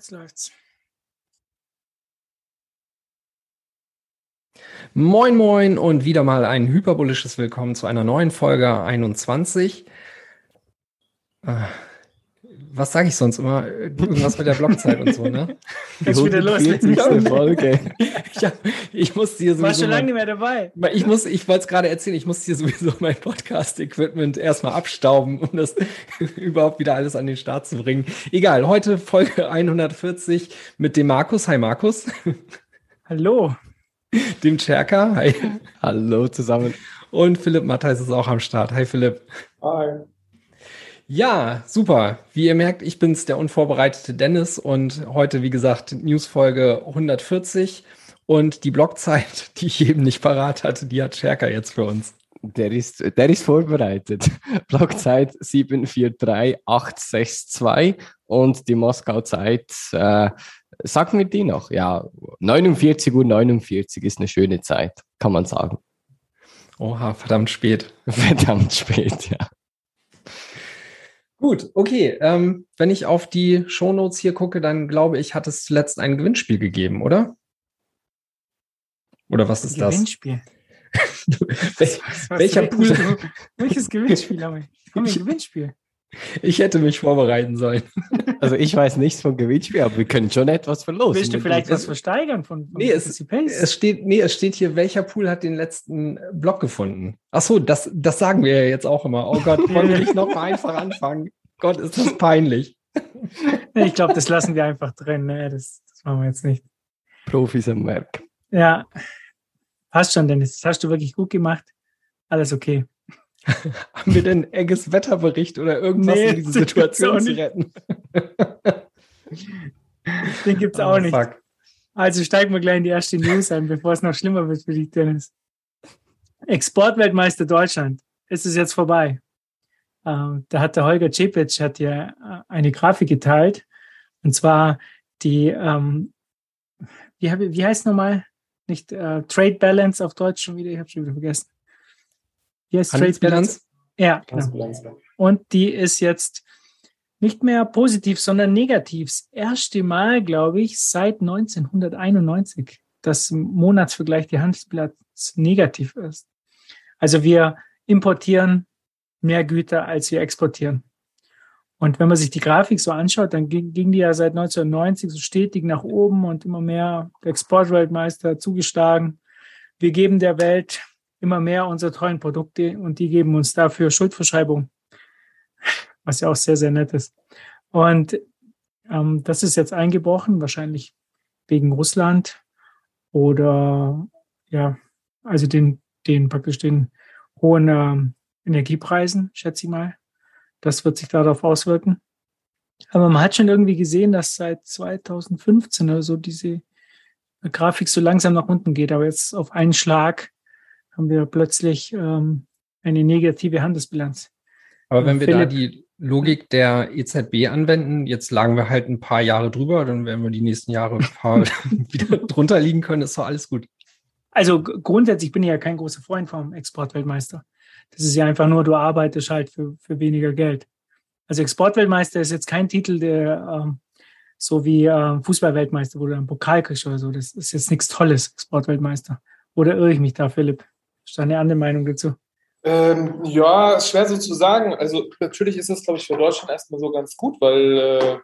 Jetzt läuft's. Moin, moin und wieder mal ein hyperbolisches Willkommen zu einer neuen Folge 21. Äh, was sage ich sonst immer? Irgendwas mit der Blockzeit und so, ne? Kannst wieder loslegen. Folge. ich, hab, ich hier War sowieso. schon lange nicht Mein, mehr dabei. ich muss, ich wollte es gerade erzählen, ich musste hier sowieso mein Podcast-Equipment erstmal abstauben, um das überhaupt wieder alles an den Start zu bringen. Egal, heute Folge 140 mit dem Markus. Hi Markus. Hallo. Dem Cherka. Hi. Hallo zusammen. Und Philipp Matthijs ist auch am Start. Hi Philipp. Hi. Ja, super. Wie ihr merkt, ich bin's, der unvorbereitete Dennis und heute, wie gesagt, Newsfolge 140 und die Blockzeit, die ich eben nicht parat hatte, die hat Scherker jetzt für uns. Der ist, der ist vorbereitet. Blockzeit 743862 und die Moskau-Zeit, äh, sagen wir die noch? Ja, 49 Uhr 49 ist eine schöne Zeit, kann man sagen. Oha, verdammt spät. Verdammt spät, ja. Gut, okay. Ähm, wenn ich auf die Shownotes hier gucke, dann glaube ich, hat es zuletzt ein Gewinnspiel gegeben, oder? Oder was ist das? Gewinnspiel. Wel- Was Welcher Pool? Welches Gewinnspiel haben wir? Haben wir ein Gewinnspiel? Ich hätte mich vorbereiten sollen. Also ich weiß nichts von Gewinnspiel, aber wir können schon etwas verlosen. Willst du vielleicht das- was versteigern von, von Nee, es-? Es steht, nee, es steht hier, welcher Pool hat den letzten Block gefunden? Ach so, das, das sagen wir ja jetzt auch immer. Oh Gott, wollen wir nicht noch mal einfach anfangen? Gott, ist das peinlich. Ich glaube, das lassen wir einfach drin. Ne? Das, das machen wir jetzt nicht. Profis am Werk. Ja, passt schon, Dennis. Das hast du wirklich gut gemacht. Alles okay. Haben wir denn enges Wetterbericht oder irgendwas, Nee, um diese Situation auch zu retten? Den gibt es auch Oh, nicht. fuck. Also steigen wir gleich in die erste News ein, bevor es noch schlimmer wird für dich, Dennis. Exportweltmeister Deutschland. Ist es jetzt vorbei? Ähm, da hat der Holger Cepic hat ja äh, eine Grafik geteilt. Und zwar die, ähm, wie, wie heißt nochmal? Nicht äh, Trade Balance auf Deutsch schon wieder, ich habe schon wieder vergessen. Trade Balance? Handelsbilanz? Ja, genau. Und die ist jetzt nicht mehr positiv, sondern negativ. Das erste Mal, glaube ich, seit 1991, dass im Monatsvergleich die Handelsbilanz negativ ist. Also wir importieren mehr Güter, als wir exportieren. Und wenn man sich die Grafik so anschaut, dann ging, ging die ja seit 1990 so stetig nach oben und immer mehr der Exportweltmeister zugeschlagen. Wir geben der Welt immer mehr unsere tollen Produkte und die geben uns dafür Schuldverschreibung, was ja auch sehr, sehr nett ist. Und ähm, das ist jetzt eingebrochen, wahrscheinlich wegen Russland oder ja, also den, den praktisch den hohen ähm, Energiepreisen, schätze ich mal. Das wird sich darauf auswirken. Aber man hat schon irgendwie gesehen, dass seit 2015 oder so diese Grafik so langsam nach unten geht. Aber jetzt auf einen Schlag haben wir plötzlich ähm, eine negative Handelsbilanz. Aber wenn wir da Philipp. die Logik der EZB anwenden, jetzt lagen wir halt ein paar Jahre drüber, dann werden wir die nächsten Jahre ein paar wieder drunter liegen können, ist doch alles gut. Also grundsätzlich bin ich ja kein großer Freund vom Exportweltmeister. Das ist ja einfach nur, du arbeitest halt für, für weniger Geld. Also Exportweltmeister ist jetzt kein Titel, der ähm, so wie äh, Fußballweltmeister, wo du einen Pokal kriegst oder so. Das ist jetzt nichts Tolles, Exportweltmeister. Oder irre ich mich da, Philipp? Ist da eine andere Meinung dazu? Ähm, ja, ist schwer so zu sagen. Also natürlich ist es, glaube ich, für Deutschland erstmal so ganz gut, weil äh,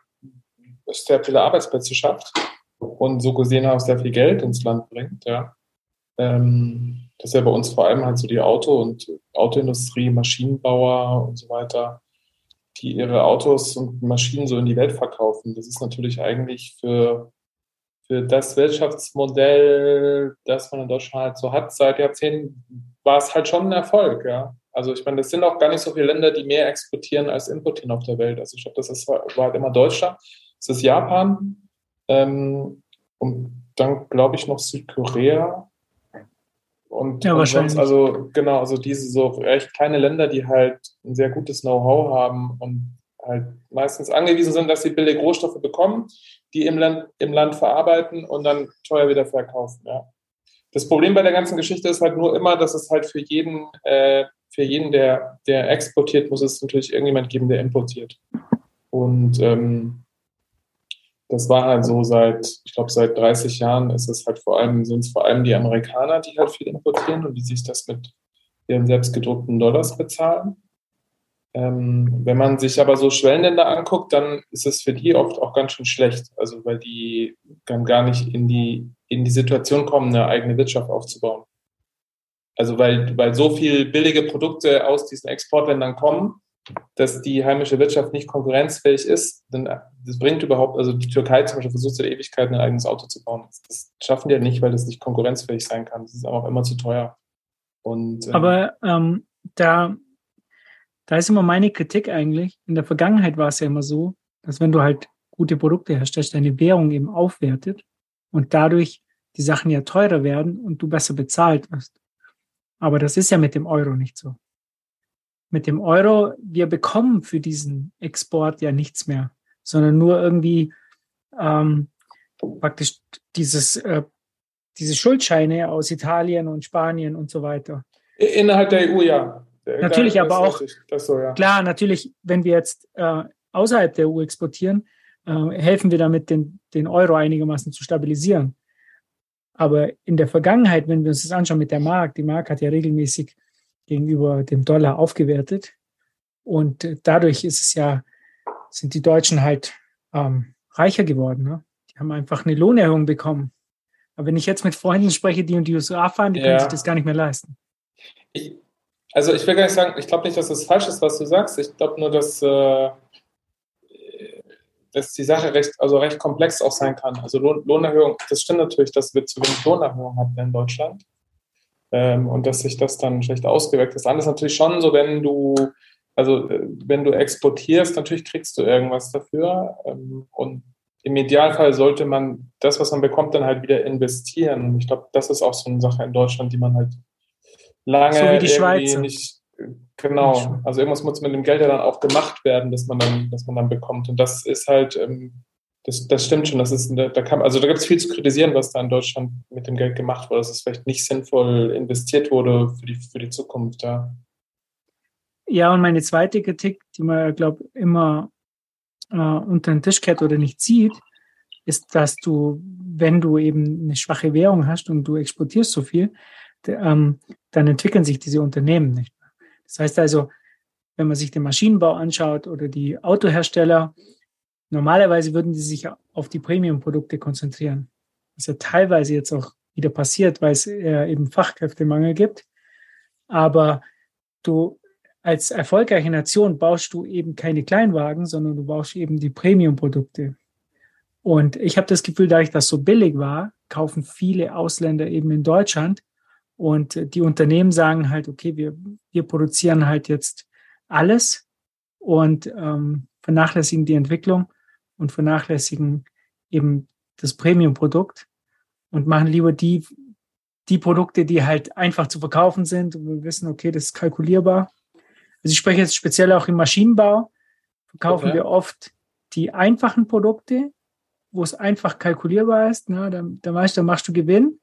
es sehr viele Arbeitsplätze schafft und so gesehen auch sehr viel Geld ins Land bringt. Ja. Ähm, das ist ja bei uns vor allem halt so die Auto- und Autoindustrie, Maschinenbauer und so weiter, die ihre Autos und Maschinen so in die Welt verkaufen. Das ist natürlich eigentlich für, für das Wirtschaftsmodell, das man in Deutschland halt so hat, seit Jahrzehnten war es halt schon ein Erfolg, ja. Also ich meine, es sind auch gar nicht so viele Länder, die mehr exportieren als importieren auf der Welt. Also ich glaube, das ist, war halt immer Deutschland, es ist Japan ähm, und dann glaube ich noch Südkorea. Und, Ja, und wahrscheinlich. sonst, also genau, also diese so echt kleine Länder, die halt ein sehr gutes Know-how haben und halt meistens angewiesen sind, dass sie billige Rohstoffe bekommen, die im Land, im Land verarbeiten und dann teuer wieder verkaufen. Ja. das Problem bei der ganzen Geschichte ist halt nur immer, dass es halt für jeden, äh, für jeden, der, der exportiert, muss es natürlich irgendjemand geben, der importiert. Und ähm, das war halt so seit, ich glaube, seit 30 Jahren ist es halt vor allem, sind es vor allem die Amerikaner, die halt viel importieren und die sich das mit ihren selbstgedruckten Dollars bezahlen. Ähm, wenn man sich aber so Schwellenländer anguckt, dann ist es für die oft auch ganz schön schlecht. Also weil die dann gar nicht in die, in die Situation kommen, eine eigene Wirtschaft aufzubauen. Also weil, weil so viel billige Produkte aus diesen Exportländern kommen, dass die heimische Wirtschaft nicht konkurrenzfähig ist, dann das bringt überhaupt, also die Türkei zum Beispiel versucht seit Ewigkeiten ein eigenes Auto zu bauen. Das schaffen die ja nicht, weil das nicht konkurrenzfähig sein kann. Das ist einfach immer zu teuer. Und, ähm, Aber ähm, da, da ist immer meine Kritik eigentlich. In der Vergangenheit war es ja immer so, dass wenn du halt gute Produkte herstellst, deine Währung eben aufwertet und dadurch die Sachen ja teurer werden und du besser bezahlt wirst. Aber das ist ja mit dem Euro nicht so mit dem Euro, wir bekommen für diesen Export ja nichts mehr, sondern nur irgendwie ähm, praktisch dieses, äh, diese Schuldscheine aus Italien und Spanien und so weiter. Innerhalb der EU, ja. Natürlich, das aber auch, so, ja. klar, natürlich, wenn wir jetzt äh, außerhalb der EU exportieren, äh, helfen wir damit, den, den Euro einigermaßen zu stabilisieren. Aber in der Vergangenheit, wenn wir uns das anschauen mit der Mark, die Mark hat ja regelmäßig gegenüber dem Dollar aufgewertet. Und äh, dadurch ist es ja, sind die Deutschen halt ähm, reicher geworden. Ne? Die haben einfach eine Lohnerhöhung bekommen. Aber wenn ich jetzt mit Freunden spreche, die in die USA fahren, die ja. können sich das gar nicht mehr leisten. Ich, also ich will gar nicht sagen, ich glaube nicht, dass das falsch ist, was du sagst. Ich glaube nur, dass, äh, dass die Sache recht, also recht komplex auch sein kann. Also Lohn, Lohnerhöhung, das stimmt natürlich, dass wir zu wenig Lohnerhöhung hatten in Deutschland ähm, und dass sich das dann schlecht ausgewirkt ist. Dann ist natürlich schon so, wenn du, also äh, wenn du exportierst, natürlich kriegst du irgendwas dafür ähm, und im Idealfall sollte man das, was man bekommt, dann halt wieder investieren. Und ich glaube, das ist auch so eine Sache in Deutschland, die man halt lange so wie die Schweiz. nicht genau. Also irgendwas muss mit dem Geld ja dann auch gemacht werden, dass man dann, dass man dann bekommt. Und das ist halt ähm, das, das stimmt schon. Das ist, da kann, also da gibt es viel zu kritisieren, was da in Deutschland mit dem Geld gemacht wurde, dass es vielleicht nicht sinnvoll investiert wurde für die, für die Zukunft. Ja. ja, und meine zweite Kritik, die man, glaube ich, immer äh, unter den Tisch kehrt oder nicht sieht, ist, dass du, wenn du eben eine schwache Währung hast und du exportierst so viel, ähm, dann entwickeln sich diese Unternehmen nicht mehr. Das heißt also, wenn man sich den Maschinenbau anschaut oder die Autohersteller, Normalerweise würden die sich auf die Premium-Produkte konzentrieren. Was ja teilweise jetzt auch wieder passiert, weil es eben Fachkräftemangel gibt. Aber du als erfolgreiche Nation baust du eben keine Kleinwagen, sondern du baust eben die Premium-Produkte. Und ich habe das Gefühl, da ich das so billig war, kaufen viele Ausländer eben in Deutschland. Und die Unternehmen sagen halt, okay, wir, wir produzieren halt jetzt alles und ähm, vernachlässigen die Entwicklung und vernachlässigen eben das Premium-Produkt und machen lieber die, die Produkte, die halt einfach zu verkaufen sind und wir wissen, okay, das ist kalkulierbar. Also ich spreche jetzt speziell auch im Maschinenbau, verkaufen okay. wir oft die einfachen Produkte, wo es einfach kalkulierbar ist. Ne? Da, da weißt du, da machst du Gewinn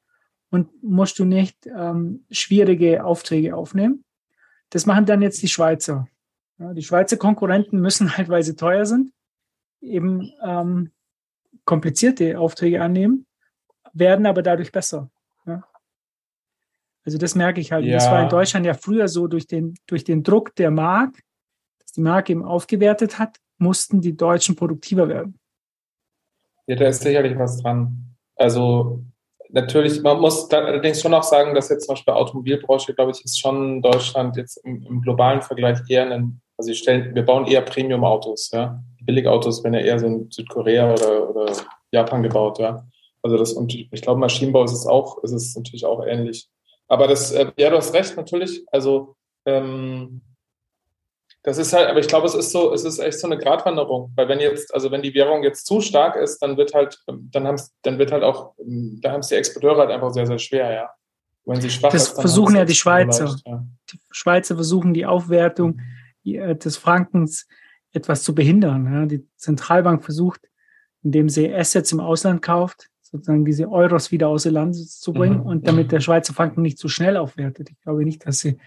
und musst du nicht ähm, schwierige Aufträge aufnehmen. Das machen dann jetzt die Schweizer. Ja, die Schweizer Konkurrenten müssen halt, weil sie teuer sind, eben ähm, komplizierte Aufträge annehmen, werden aber dadurch besser. Ja? Also das merke ich halt. Ja. Das war in Deutschland ja früher so durch den, durch den Druck der Mark, dass die Mark eben aufgewertet hat, mussten die Deutschen produktiver werden. Ja, da ist sicherlich was dran. Also natürlich, man muss allerdings schon auch sagen, dass jetzt zum Beispiel Automobilbranche, glaube ich, ist schon Deutschland jetzt im, im globalen Vergleich eher ein, also wir, stellen, wir bauen eher Premium-Autos, ja. Billigautos werden ja eher so in Südkorea oder, oder Japan gebaut, ja. Also das, und ich glaube, Maschinenbau ist es auch, ist es natürlich auch ähnlich. Aber das, äh, ja, du hast recht, natürlich. Also, ähm, das ist halt, aber ich glaube, es ist so, es ist echt so eine Gratwanderung, weil wenn jetzt, also wenn die Währung jetzt zu stark ist, dann wird halt, dann haben dann wird halt auch, da haben es die Exporteure halt einfach sehr, sehr schwer, ja. Wenn sie schwach das ist, versuchen ja die Schweizer. Leicht, ja. Die Schweizer versuchen die Aufwertung des Frankens etwas zu behindern. Ja. Die Zentralbank versucht, indem sie Assets im Ausland kauft, sozusagen diese Euros wieder aus dem Land zu bringen Mhm. und damit der Schweizer Franken nicht zu schnell aufwertet. Ich glaube nicht, dass sie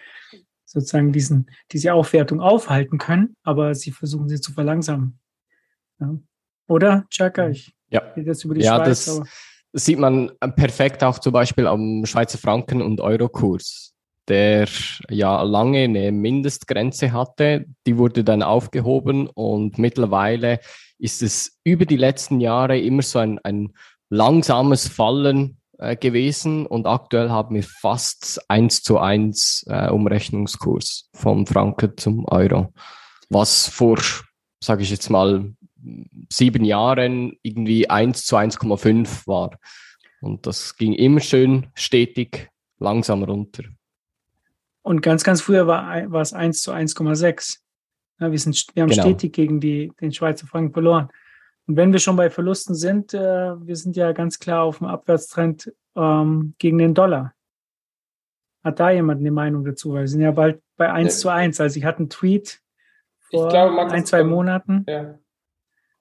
sozusagen diesen, diese Aufwertung aufhalten können, aber sie versuchen sie zu verlangsamen. Ja. Oder, Chaka? Ich Ja. jetzt über die Ja, Schweiz, das- aber sieht man perfekt auch zum Beispiel am Schweizer Franken- und Eurokurs, der ja lange eine Mindestgrenze hatte. Die wurde dann aufgehoben und mittlerweile ist es über die letzten Jahre immer so ein, ein langsames Fallen äh, gewesen und aktuell haben wir fast eins zu eins äh, Umrechnungskurs vom Franken zum Euro, was vor, sage ich jetzt mal, sieben Jahren irgendwie 1 zu 1,5 war. Und das ging immer schön stetig langsam runter. Und ganz, ganz früher war, war es 1 zu 1,6. Ja, wir, sind, wir haben Genau. stetig gegen die, den Schweizer Franken verloren. Und wenn wir schon bei Verlusten sind, äh, wir sind ja ganz klar auf dem Abwärtstrend ähm, gegen den Dollar. Hat da jemand eine Meinung dazu? Weil wir sind ja bald bei 1 Ja. zu 1. Also ich hatte einen Tweet vor Ich glaube, ein, zwei Monaten. Ja.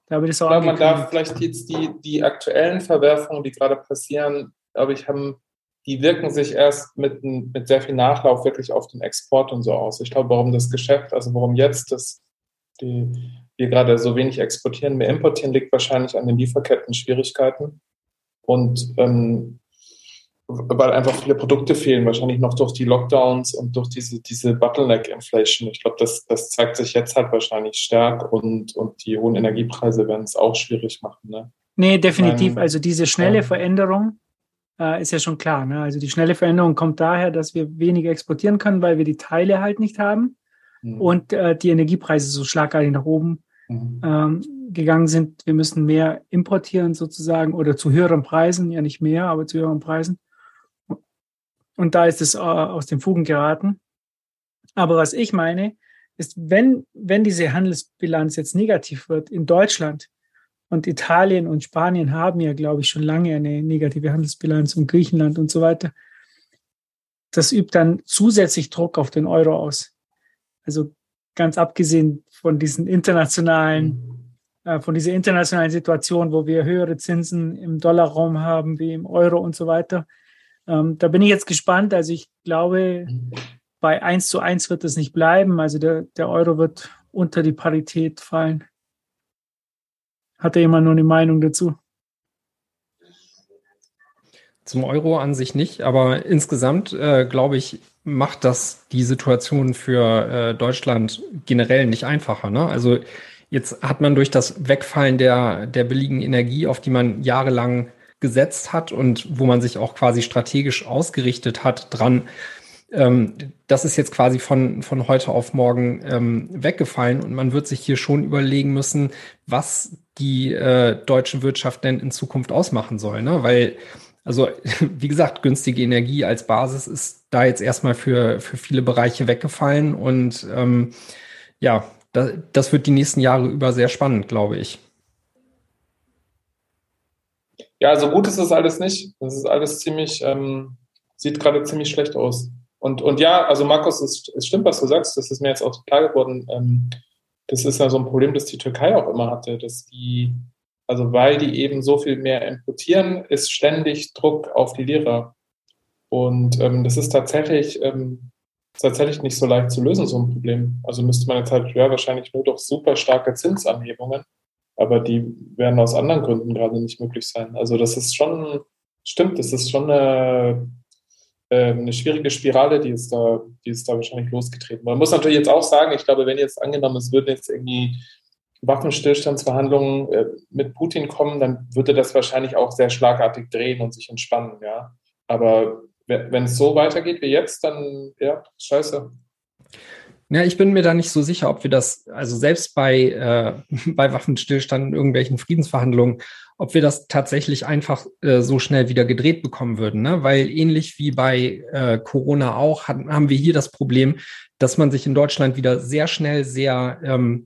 Da habe ich das Ich auch glaube, man darf vielleicht jetzt die, die aktuellen Verwerfungen, die gerade passieren, glaube ich, haben, die wirken sich erst mit, mit sehr viel Nachlauf wirklich auf den Export und so aus. Ich glaube, warum das Geschäft, also warum jetzt das, die, wir gerade so wenig exportieren, mehr importieren, liegt wahrscheinlich an den Lieferketten-Schwierigkeiten. Und ähm, weil einfach viele Produkte fehlen, wahrscheinlich noch durch die Lockdowns und durch diese, diese Bottleneck-Inflation. Ich glaube, das, das zeigt sich jetzt halt wahrscheinlich stark und, und die hohen Energiepreise werden es auch schwierig machen. Ne? Nee, definitiv. Ähm, Also diese schnelle ja. Veränderung äh, ist ja schon klar. Ne? Also die schnelle Veränderung kommt daher, dass wir weniger exportieren können, weil wir die Teile halt nicht haben Mhm. und äh, die Energiepreise so schlagartig nach oben Mhm. ähm, gegangen sind. Wir müssen mehr importieren sozusagen oder zu höheren Preisen, ja nicht mehr, aber zu höheren Preisen. Und da ist es äh, aus den Fugen geraten. Aber was ich meine, ist, wenn, wenn diese Handelsbilanz jetzt negativ wird in Deutschland und Italien und Spanien haben ja, glaube ich, schon lange eine negative Handelsbilanz und Griechenland und so weiter, das übt dann zusätzlich Druck auf den Euro aus. Also ganz abgesehen von diesen internationalen äh, von dieser internationalen Situation, wo wir höhere Zinsen im Dollarraum haben wie im Euro und so weiter. Ähm, da bin ich jetzt gespannt. Also ich glaube, bei 1 zu 1 wird es nicht bleiben. Also der, der Euro wird unter die Parität fallen. Hat da jemand nur eine Meinung dazu? Zum Euro an sich nicht, aber insgesamt äh, glaube ich, macht das die Situation für äh, Deutschland generell nicht einfacher. Ne? Also jetzt hat man durch das Wegfallen der, der billigen Energie, auf die man jahrelang gesetzt hat und wo man sich auch quasi strategisch ausgerichtet hat, dran, ähm, das ist jetzt quasi von, von heute auf morgen ähm, weggefallen und man wird sich hier schon überlegen müssen, was die äh, deutsche Wirtschaft denn in Zukunft ausmachen soll. Ne? Weil also, wie gesagt, günstige Energie als Basis ist da jetzt erstmal für, für viele Bereiche weggefallen. Und ähm, ja, da, das wird die nächsten Jahre über sehr spannend, glaube ich. Ja, also gut ist das alles nicht. Das ist alles ziemlich, ähm, sieht gerade ziemlich schlecht aus. Und, und ja, also Markus, es, es stimmt, was du sagst, das ist mir jetzt auch klar geworden. Ähm, das ist ja so ein Problem, das die Türkei auch immer hatte, dass die, also weil die eben so viel mehr importieren, ist ständig Druck auf die Lira. Und ähm, das ist tatsächlich, ähm, tatsächlich nicht so leicht zu lösen, so ein Problem. Also müsste man jetzt halt ja, wahrscheinlich nur durch super starke Zinsanhebungen aber die werden aus anderen Gründen gerade nicht möglich sein. Also das ist schon, stimmt, das ist schon eine, äh, eine schwierige Spirale, die ist da, die ist da wahrscheinlich losgetreten. Man muss natürlich jetzt auch sagen, ich glaube, wenn jetzt angenommen, es würden jetzt irgendwie Waffenstillstandsverhandlungen äh, mit Putin kommen, dann würde das wahrscheinlich auch sehr schlagartig drehen und sich entspannen, ja. Aber wenn es so weitergeht wie jetzt, dann ja, scheiße. Ja, ich bin mir da nicht so sicher, ob wir das, also selbst bei, äh, bei Waffenstillstand und irgendwelchen Friedensverhandlungen, ob wir das tatsächlich einfach äh, so schnell wieder gedreht bekommen würden. Ne? Weil ähnlich wie bei äh, Corona auch, hat, haben wir hier das Problem, dass man sich in Deutschland wieder sehr schnell, sehr ähm,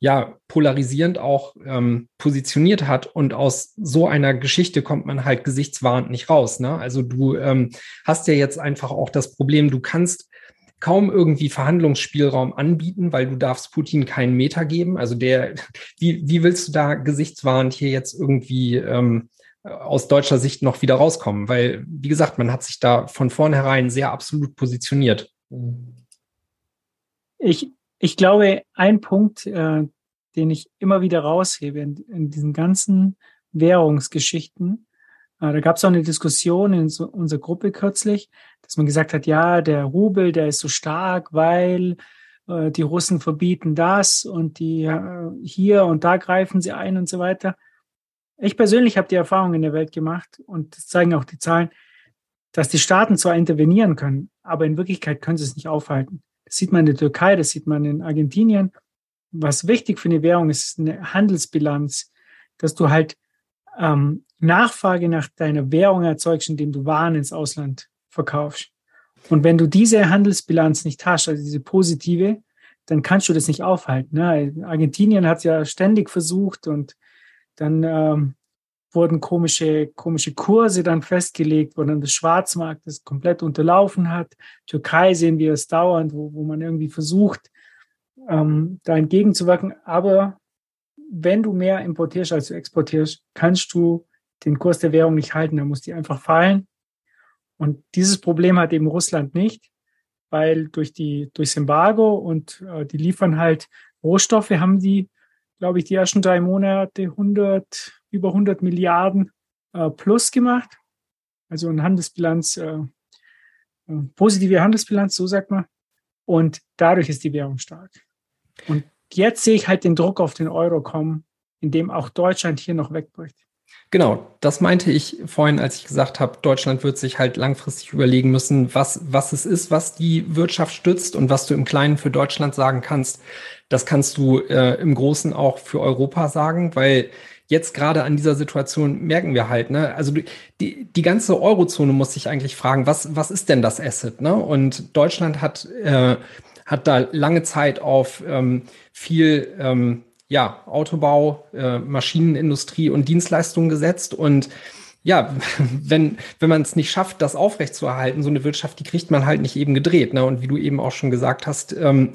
ja, polarisierend auch ähm, positioniert hat und aus so einer Geschichte kommt man halt gesichtswahrend nicht raus. Ne? Also du ähm, hast ja jetzt einfach auch das Problem, du kannst kaum irgendwie Verhandlungsspielraum anbieten, weil du darfst Putin keinen Meter geben. Also der, wie, wie willst du da gesichtswahrend hier jetzt irgendwie ähm, aus deutscher Sicht noch wieder rauskommen, weil, wie gesagt, man hat sich da von vornherein sehr absolut positioniert. Ich, ich glaube, ein Punkt, äh, den ich immer wieder raushebe in, in diesen ganzen Währungsgeschichten, äh, da gab es auch eine Diskussion in so unserer Gruppe kürzlich, dass man gesagt hat, ja, der Rubel, der ist so stark, weil äh, die Russen verbieten das und die äh, hier und da greifen sie ein und so weiter. Ich persönlich habe die Erfahrung in der Welt gemacht und das zeigen auch die Zahlen, dass die Staaten zwar intervenieren können, aber in Wirklichkeit können sie es nicht aufhalten. Das sieht man in der Türkei, das sieht man in Argentinien. Was wichtig für eine Währung ist, ist eine Handelsbilanz, dass du halt ähm, Nachfrage nach deiner Währung erzeugst, indem du Waren ins Ausland verkaufst. Und wenn du diese Handelsbilanz nicht hast, also diese positive, dann kannst du das nicht aufhalten. Ne? Argentinien hat ja ständig versucht und dann ähm, wurden komische, komische Kurse dann festgelegt, wo dann das Schwarzmarkt das komplett unterlaufen hat. Türkei sehen wir es dauernd, wo, wo man irgendwie versucht, ähm, da entgegenzuwirken. Aber wenn du mehr importierst, als du exportierst, kannst du den Kurs der Währung nicht halten. Da muss die einfach fallen. Und dieses Problem hat eben Russland nicht, weil durch die, durchs Embargo und äh, die liefern halt Rohstoffe, haben die, glaube ich, die ersten drei Monate 100, über 100 Milliarden äh, plus gemacht. Also eine Handelsbilanz, äh, äh, positive Handelsbilanz, so sagt man. Und dadurch ist die Währung stark. Und jetzt sehe ich halt den Druck auf den Euro kommen, indem auch Deutschland hier noch wegbricht. Genau, das meinte ich vorhin, als ich gesagt habe, Deutschland wird sich halt langfristig überlegen müssen, was, was es ist, was die Wirtschaft stützt und was du im Kleinen für Deutschland sagen kannst. Das kannst du äh, im Großen auch für Europa sagen, weil jetzt gerade an dieser Situation merken wir halt, ne, also die, die ganze Eurozone muss sich eigentlich fragen, was, was ist denn das Asset, ne? Und Deutschland hat, äh, hat da lange Zeit auf ähm, viel, ähm, ja, Autobau, äh, Maschinenindustrie und Dienstleistungen gesetzt und ja, wenn, wenn man es nicht schafft, das aufrechtzuerhalten, so eine Wirtschaft, die kriegt man halt nicht eben gedreht. Ne? Und wie du eben auch schon gesagt hast, ähm,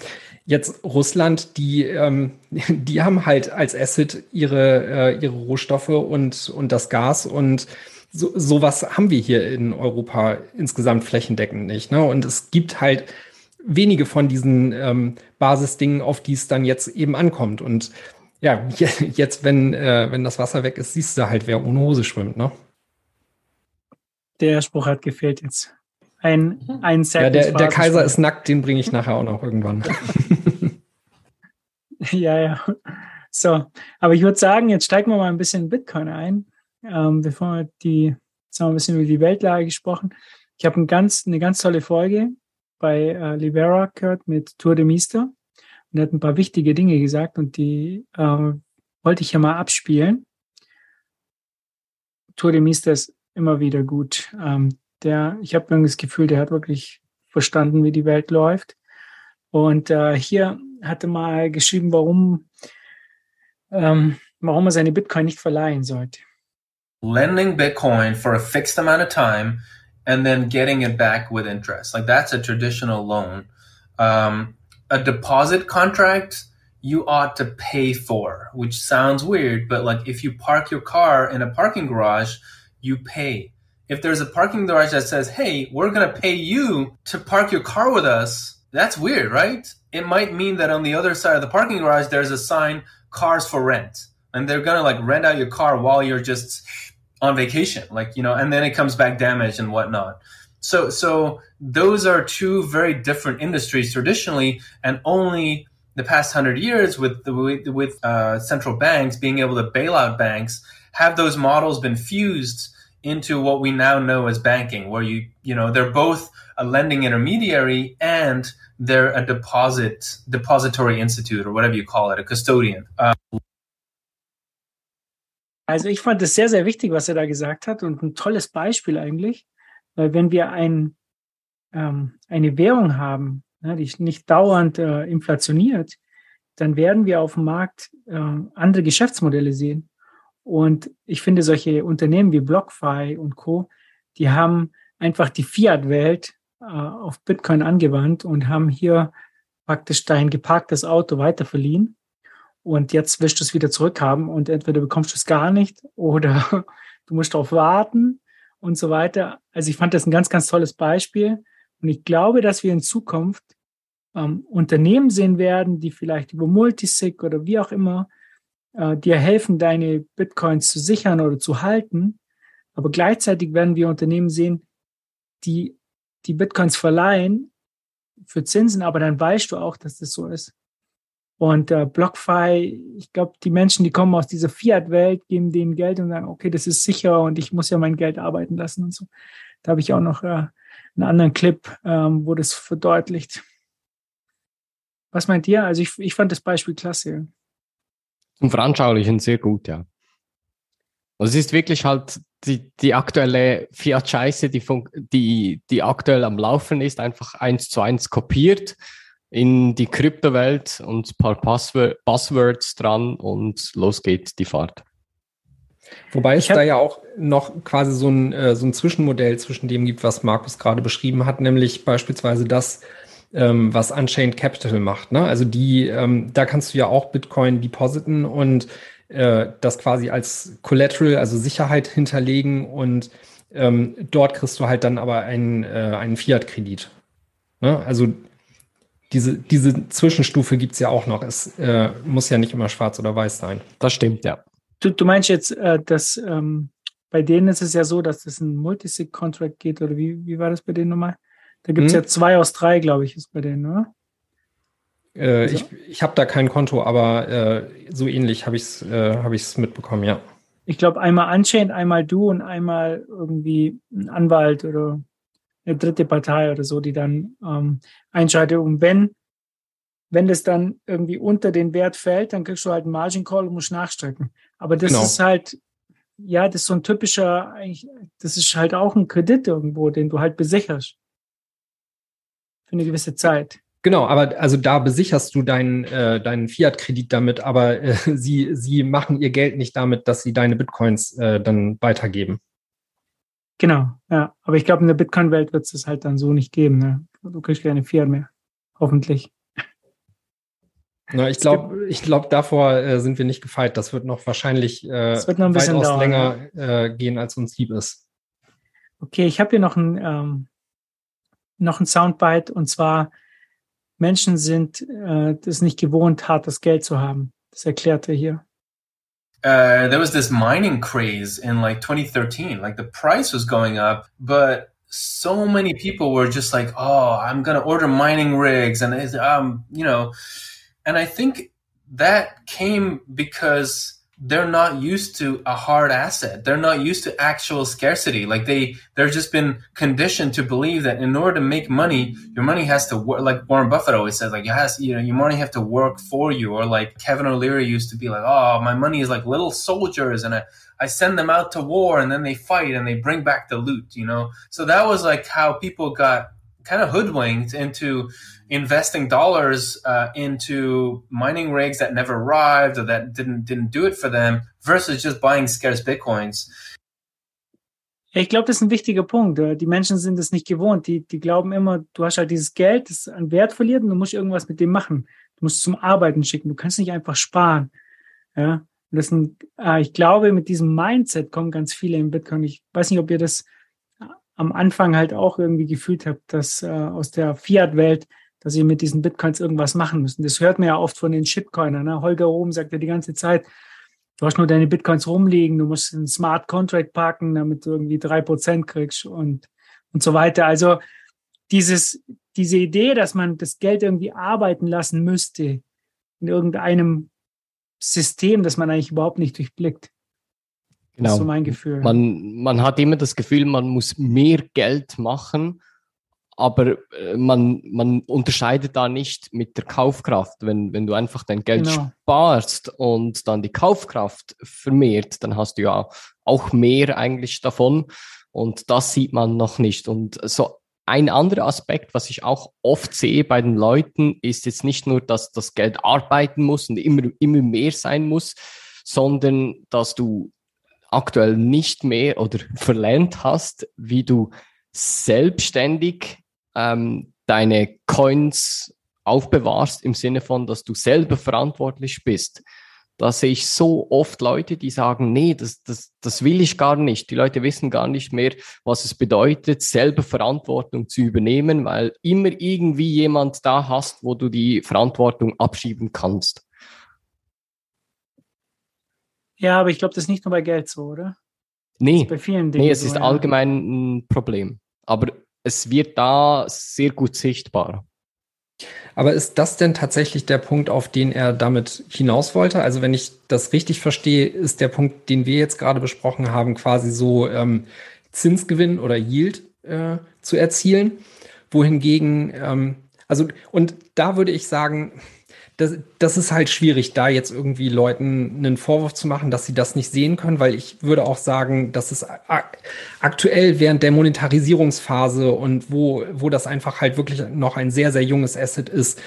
jetzt Russland, die, ähm, die haben halt als Asset ihre, äh, ihre Rohstoffe und, und das Gas und so, sowas haben wir hier in Europa insgesamt flächendeckend nicht. Ne? Und es gibt halt wenige von diesen ähm, Basisdingen, auf die es dann jetzt eben ankommt. Und ja, jetzt, wenn, äh, wenn das Wasser weg ist, siehst du halt, wer ohne Hose schwimmt, ne? Der Spruch hat gefehlt jetzt. Ein, ein Ja, der, der Kaiser ist nackt, den bringe ich nachher auch noch irgendwann. ja, ja. So, aber ich würde sagen, jetzt steigen wir mal ein bisschen in Bitcoin ein, ähm, bevor wir die, jetzt haben wir ein bisschen über die Weltlage gesprochen. Ich habe ein ganz, eine ganz tolle Folge bei äh, Libera gehört mit Tour de Mister und er hat ein paar wichtige Dinge gesagt und die äh, wollte ich ja mal abspielen. Tour de Mister ist immer wieder gut. Ähm, der, ich habe irgendwie das Gefühl, der hat wirklich verstanden, wie die Welt läuft. Und äh, hier hatte mal geschrieben, warum, ähm, warum er seine Bitcoin nicht verleihen sollte. Lending Bitcoin for a fixed amount of time and then getting it back with interest. Like that's a traditional loan. Um, a deposit contract you ought to pay for, which sounds weird, but like if you park your car in a parking garage, you pay. If there's a parking garage that says, hey, we're going to pay you to park your car with us, that's weird, right? It might mean that on the other side of the parking garage, there's a sign, cars for rent. And they're going to like rent out your car while you're just on vacation, like, you know, and then it comes back damaged and whatnot. So, so those are two very different industries traditionally, and only the past hundred years with the, with uh, central banks being able to bail out banks have those models been fused into what we now know as banking, where you you know they're both a lending intermediary and they're a deposit depository institute or whatever you call it, a custodian. Uh, also ich fand es sehr, sehr wichtig, was er da gesagt hat und ein tolles Beispiel eigentlich, weil wenn wir ein, ähm, eine Währung haben, ne, die nicht dauernd äh, inflationiert, dann werden wir auf dem Markt äh, andere Geschäftsmodelle sehen. Und ich finde, solche Unternehmen wie BlockFi und Co., die haben einfach die Fiat-Welt äh, auf Bitcoin angewandt und haben hier praktisch dein geparktes Auto weiterverliehen. Und jetzt wirst du es wieder zurückhaben und entweder bekommst du es gar nicht oder du musst darauf warten und so weiter. Also ich fand das ein ganz, ganz tolles Beispiel. Und ich glaube, dass wir in Zukunft ähm, Unternehmen sehen werden, die vielleicht über Multisig oder wie auch immer äh, dir helfen, deine Bitcoins zu sichern oder zu halten. Aber gleichzeitig werden wir Unternehmen sehen, die die Bitcoins verleihen für Zinsen, aber dann weißt du auch, dass das so ist. Und äh, BlockFi, ich glaube, die Menschen, die kommen aus dieser Fiat-Welt, geben denen Geld und sagen, okay, das ist sicher und ich muss ja mein Geld arbeiten lassen und so. Da habe ich auch noch äh, einen anderen Clip, ähm, wo das verdeutlicht. Was meint ihr? Also ich, ich fand das Beispiel klasse. Zum Veranschaulichen sehr gut, ja. Also es ist wirklich halt die, die aktuelle Fiat-Scheiße, die, die, die aktuell am Laufen ist, einfach eins zu eins kopiert in die Kryptowelt und ein paar Passwör Passwords dran und los geht die Fahrt. Wobei es da ja auch noch quasi so ein, äh, so ein Zwischenmodell zwischen dem gibt, was Markus gerade beschrieben hat, nämlich beispielsweise das, ähm, was Unchained Capital macht. Ne? Also die, ähm, da kannst du ja auch Bitcoin depositen und äh, das quasi als Collateral, also Sicherheit hinterlegen und ähm, dort kriegst du halt dann aber einen, äh, einen Fiat-Kredit. Ne? Also diese, diese Zwischenstufe gibt es ja auch noch. Es äh, muss ja nicht immer schwarz oder weiß sein. Das stimmt, ja. Du, du meinst jetzt, äh, dass ähm, bei denen ist es ja so, dass es ein Multisig-Contract geht, oder wie, wie war das bei denen nochmal? Da gibt es hm. ja zwei aus drei, glaube ich, ist bei denen, oder? Äh, also? Ich, ich habe da kein Konto, aber äh, so ähnlich habe ich es äh, hab mitbekommen, ja. Ich glaube, einmal Unchained, einmal du und einmal irgendwie ein Anwalt oder eine dritte Partei oder so, die dann ähm, einschaltet. Und wenn, wenn das dann irgendwie unter den Wert fällt, dann kriegst du halt einen Margin Call und musst nachstrecken. Aber das genau. ist halt, ja, das ist so ein typischer, eigentlich, das ist halt auch ein Kredit irgendwo, den du halt besicherst. Für eine gewisse Zeit. Genau, aber also da besicherst du deinen, äh, deinen Fiat-Kredit damit, aber äh, sie, sie machen ihr Geld nicht damit, dass sie deine Bitcoins äh, dann weitergeben. Genau, ja. Aber ich glaube, in der Bitcoin-Welt wird es das halt dann so nicht geben. Ne? Du kriegst keine Fiat mehr. Hoffentlich. Na, ich glaube, ich glaube, davor äh, sind wir nicht gefeit. Das wird noch wahrscheinlich äh, wird noch ein bisschen weitaus dauern, länger äh, gehen, als uns lieb ist. Okay, ich habe hier noch ein, ähm, noch ein Soundbite und zwar Menschen sind äh, nicht gewohnt, hartes Geld zu haben. Das erklärt er hier. Uh, there was this mining craze in like 2013. Like the price was going up, but so many people were just like, "Oh, I'm gonna order mining rigs," and um, you know, and I think that came because they're not used to a hard asset. They're not used to actual scarcity. Like they, they're just been conditioned to believe that in order to make money, your money has to work. Like Warren Buffett always says, like, has, you know, your money have to work for you. Or like Kevin O'Leary used to be like, oh, my money is like little soldiers and I, I send them out to war and then they fight and they bring back the loot, you know? So that was like how people got kind of hoodwinked into investing dollars uh, into mining rigs that never arrived or that didn't didn't do it for them versus just buying scarce bitcoins. Ich glaube, das ist ein wichtiger Punkt. Die Menschen sind es nicht gewohnt. Die, die glauben immer, du hast halt dieses Geld, das an Wert verliert und du musst irgendwas mit dem machen. Du musst es zum Arbeiten schicken. Du kannst nicht einfach sparen. Ja. Und das sind, äh, ich glaube, mit diesem Mindset kommen ganz viele in Bitcoin. Ich weiß nicht, ob ihr das am Anfang halt auch irgendwie gefühlt habt, dass äh, aus der Fiat-Welt, dass sie mit diesen Bitcoins irgendwas machen müssen. Das hört man ja oft von den Shitcoinern. Ne? Holger Ohm sagt ja die ganze Zeit, du hast nur deine Bitcoins rumliegen, du musst einen Smart Contract parken, damit du irgendwie drei Prozent kriegst und, und so weiter. Also dieses, diese Idee, dass man das Geld irgendwie arbeiten lassen müsste in irgendeinem System, das man eigentlich überhaupt nicht durchblickt. Genau. Das ist so mein Gefühl. Man, man hat immer das Gefühl, man muss mehr Geld machen, aber äh, man, man unterscheidet da nicht mit der Kaufkraft. Wenn, wenn du einfach dein Geld genau. sparst und dann die Kaufkraft vermehrt, dann hast du ja auch mehr eigentlich davon. Und das sieht man noch nicht. Und so ein anderer Aspekt, was ich auch oft sehe bei den Leuten, ist jetzt nicht nur, dass das Geld arbeiten muss und immer, immer mehr sein muss, sondern dass du aktuell nicht mehr oder verlernt hast, wie du selbstständig ähm, deine Coins aufbewahrst, im Sinne von, dass du selber verantwortlich bist. Da sehe ich so oft Leute, die sagen, nee, das, das, das will ich gar nicht. Die Leute wissen gar nicht mehr, was es bedeutet, selber Verantwortung zu übernehmen, weil immer irgendwie jemand da hast, wo du die Verantwortung abschieben kannst. Ja, aber ich glaube, das ist nicht nur bei Geld so, oder? Nee, bei vielen Dingen nee es so, ist ja. allgemein ein Problem. Aber es wird da sehr gut sichtbar. Aber ist das denn tatsächlich der Punkt, auf den er damit hinaus wollte? Also wenn ich das richtig verstehe, ist der Punkt, den wir jetzt gerade besprochen haben, quasi so ähm, Zinsgewinn oder Yield äh, zu erzielen, wohingegen, ähm, also und da würde ich sagen, das, das ist halt schwierig, da jetzt irgendwie Leuten einen Vorwurf zu machen, dass sie das nicht sehen können, weil ich würde auch sagen, dass es ak aktuell während der Monetarisierungsphase und wo, wo das einfach halt wirklich noch ein sehr, sehr junges Asset ist,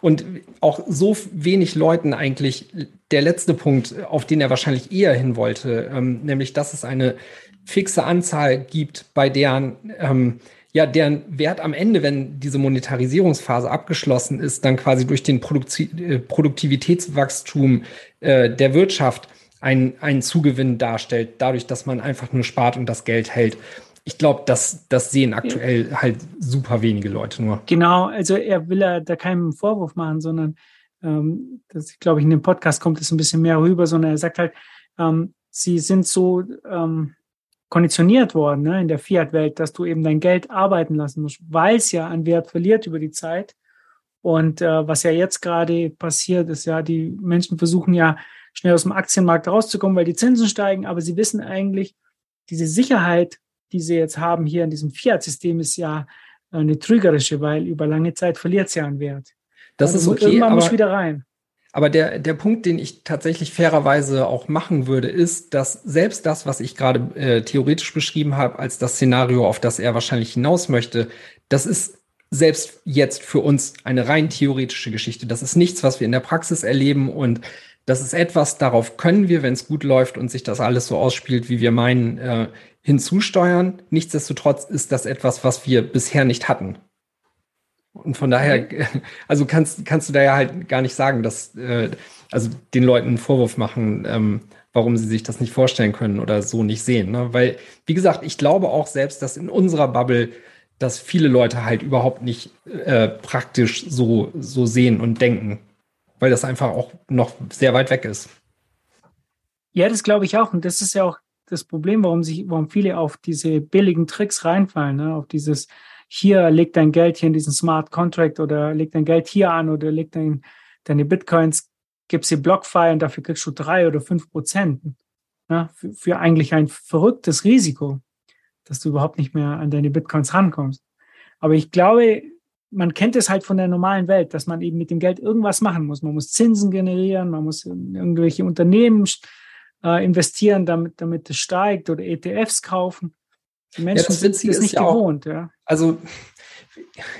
und auch so wenig Leuten eigentlich der letzte Punkt, auf den er wahrscheinlich eher hin wollte, ähm, nämlich dass es eine fixe Anzahl gibt, bei deren ähm, ja, deren Wert am Ende, wenn diese Monetarisierungsphase abgeschlossen ist, dann quasi durch den Produkti äh, Produktivitätswachstum äh, der Wirtschaft ein, einen Zugewinn darstellt, dadurch, dass man einfach nur spart und das Geld hält. Ich glaube, das, das sehen aktuell halt super wenige Leute nur. Genau, also er will ja da keinen Vorwurf machen, sondern ähm, das, glaube ich, in dem Podcast kommt es ein bisschen mehr rüber, sondern er sagt halt, ähm, sie sind so ähm, konditioniert worden ne, in der Fiat-Welt, dass du eben dein Geld arbeiten lassen musst, weil es ja an Wert verliert über die Zeit. Und äh, was ja jetzt gerade passiert, ist ja, die Menschen versuchen ja schnell aus dem Aktienmarkt rauszukommen, weil die Zinsen steigen, aber sie wissen eigentlich, diese Sicherheit, die sie jetzt haben hier in diesem Fiat-System, ist ja eine trügerische, weil über lange Zeit verliert es ja an Wert. Das also ist okay, irgendwann aber muss wieder rein. Aber der, der Punkt, den ich tatsächlich fairerweise auch machen würde, ist, dass selbst das, was ich gerade äh, theoretisch beschrieben habe, als das Szenario, auf das er wahrscheinlich hinaus möchte, das ist selbst jetzt für uns eine rein theoretische Geschichte. Das ist nichts, was wir in der Praxis erleben und das ist etwas, darauf können wir, wenn es gut läuft und sich das alles so ausspielt, wie wir meinen, äh, hinzusteuern. Nichtsdestotrotz ist das etwas, was wir bisher nicht hatten. Und von daher, also kannst, kannst du da ja halt gar nicht sagen, dass, äh, also den Leuten einen Vorwurf machen, ähm, warum sie sich das nicht vorstellen können oder so nicht sehen. Ne? Weil, wie gesagt, ich glaube auch selbst, dass in unserer Bubble, dass viele Leute halt überhaupt nicht äh, praktisch so, so sehen und denken, weil das einfach auch noch sehr weit weg ist. Ja, das glaube ich auch. Und das ist ja auch das Problem, warum sich, warum viele auf diese billigen Tricks reinfallen, ne? auf dieses, hier leg dein Geld hier in diesen Smart Contract oder leg dein Geld hier an oder leg dein, deine Bitcoins, gib sie BlockFi und dafür kriegst du drei oder fünf Prozent. Ja, für, für eigentlich ein verrücktes Risiko, dass du überhaupt nicht mehr an deine Bitcoins rankommst. Aber ich glaube, man kennt es halt von der normalen Welt, dass man eben mit dem Geld irgendwas machen muss. Man muss Zinsen generieren, man muss in irgendwelche Unternehmen äh, investieren, damit, damit es steigt oder ETFs kaufen. Die Menschen das sind ist nicht ja auch- gewohnt. Ja. Also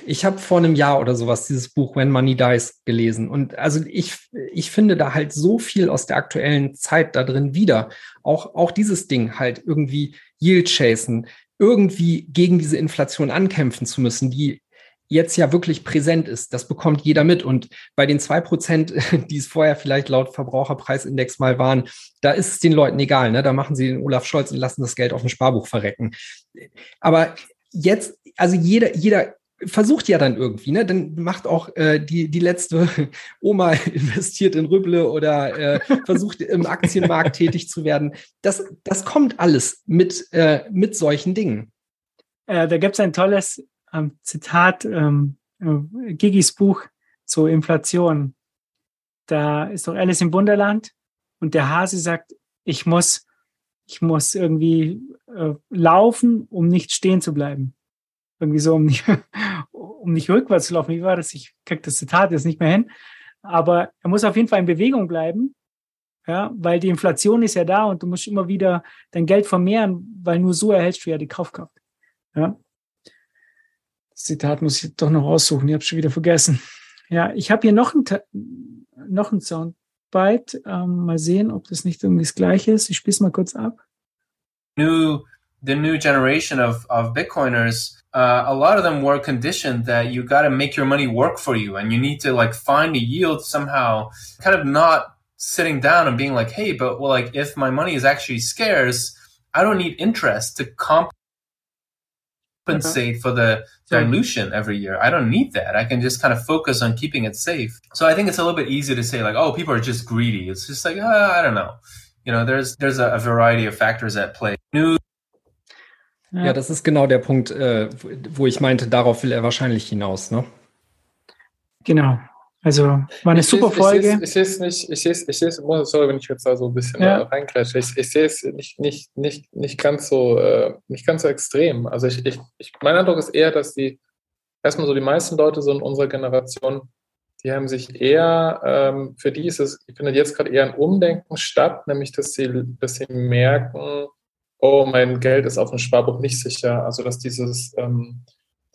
ich habe vor einem Jahr oder sowas dieses Buch When Money Dies gelesen und also ich, ich finde da halt so viel aus der aktuellen Zeit da drin wieder. Auch, auch dieses Ding halt irgendwie Yield chasen, irgendwie gegen diese Inflation ankämpfen zu müssen, die jetzt ja wirklich präsent ist. Das bekommt jeder mit. Und bei den zwei Prozent, die es vorher vielleicht laut Verbraucherpreisindex mal waren, da ist es den Leuten egal. Ne? Da machen sie den Olaf Scholz und lassen das Geld auf dem Sparbuch verrecken. Aber jetzt, also jeder, jeder versucht ja dann irgendwie, ne? Dann macht auch äh, die, die letzte Oma investiert in Rüble oder äh, versucht im Aktienmarkt tätig zu werden. Das, das kommt alles mit, äh, mit solchen Dingen. Äh, da gibt es ein tolles ähm, Zitat, ähm, äh, Gigis Buch zur Inflation. Da ist doch Alice im Wunderland und der Hase sagt, ich muss, ich muss irgendwie äh, laufen, um nicht stehen zu bleiben. Irgendwie so, um nicht, um nicht rückwärts zu laufen. Wie war das? Ich krieg das Zitat jetzt nicht mehr hin. Aber er muss auf jeden Fall in Bewegung bleiben, ja, weil die Inflation ist ja da und du musst immer wieder dein Geld vermehren, weil nur so erhältst du ja die Kaufkraft. Ja. Zitat muss ich doch noch raussuchen, ich habe schon wieder vergessen. Ja, ich habe hier noch ein, noch ein Soundbite. Ähm, mal sehen, ob das nicht irgendwie das gleiche ist. Ich spiele es mal kurz ab. new the new generation of of bitcoiners uh, a lot of them were conditioned that you got to make your money work for you and you need to like find a yield somehow kind of not sitting down and being like, hey, but well, like if my money is actually scarce, I don't need interest to compensate for the dilution every year. I don't need that. I can just kind of focus on keeping it safe. So I think it's a little bit easy to say like, oh, people are just greedy. It's just like, uh, I don't know. You know, there's there's a, a variety of factors at play. News Ja, das ist genau der Punkt, äh, wo ich meinte, darauf will er wahrscheinlich hinaus, ne? Genau. Also war eine Ich super seh's- Folge. Ich sehe es nicht, ich sehe es, ich sehe es, sorry, wenn ich jetzt da so ein bisschen Ja. äh, reingrätsche. Ich, ich sehe es nicht, nicht, nicht, nicht ganz so, äh, nicht ganz so extrem. Also ich, ich, ich, mein Eindruck ist eher, dass die, erstmal so die meisten Leute so in unserer Generation, die haben sich eher, ähm, für die ist es, ich finde jetzt gerade eher ein Umdenken statt, nämlich dass sie, dass sie merken, oh, mein Geld ist auf dem Sparbuch nicht sicher. Also dass dieses, ähm,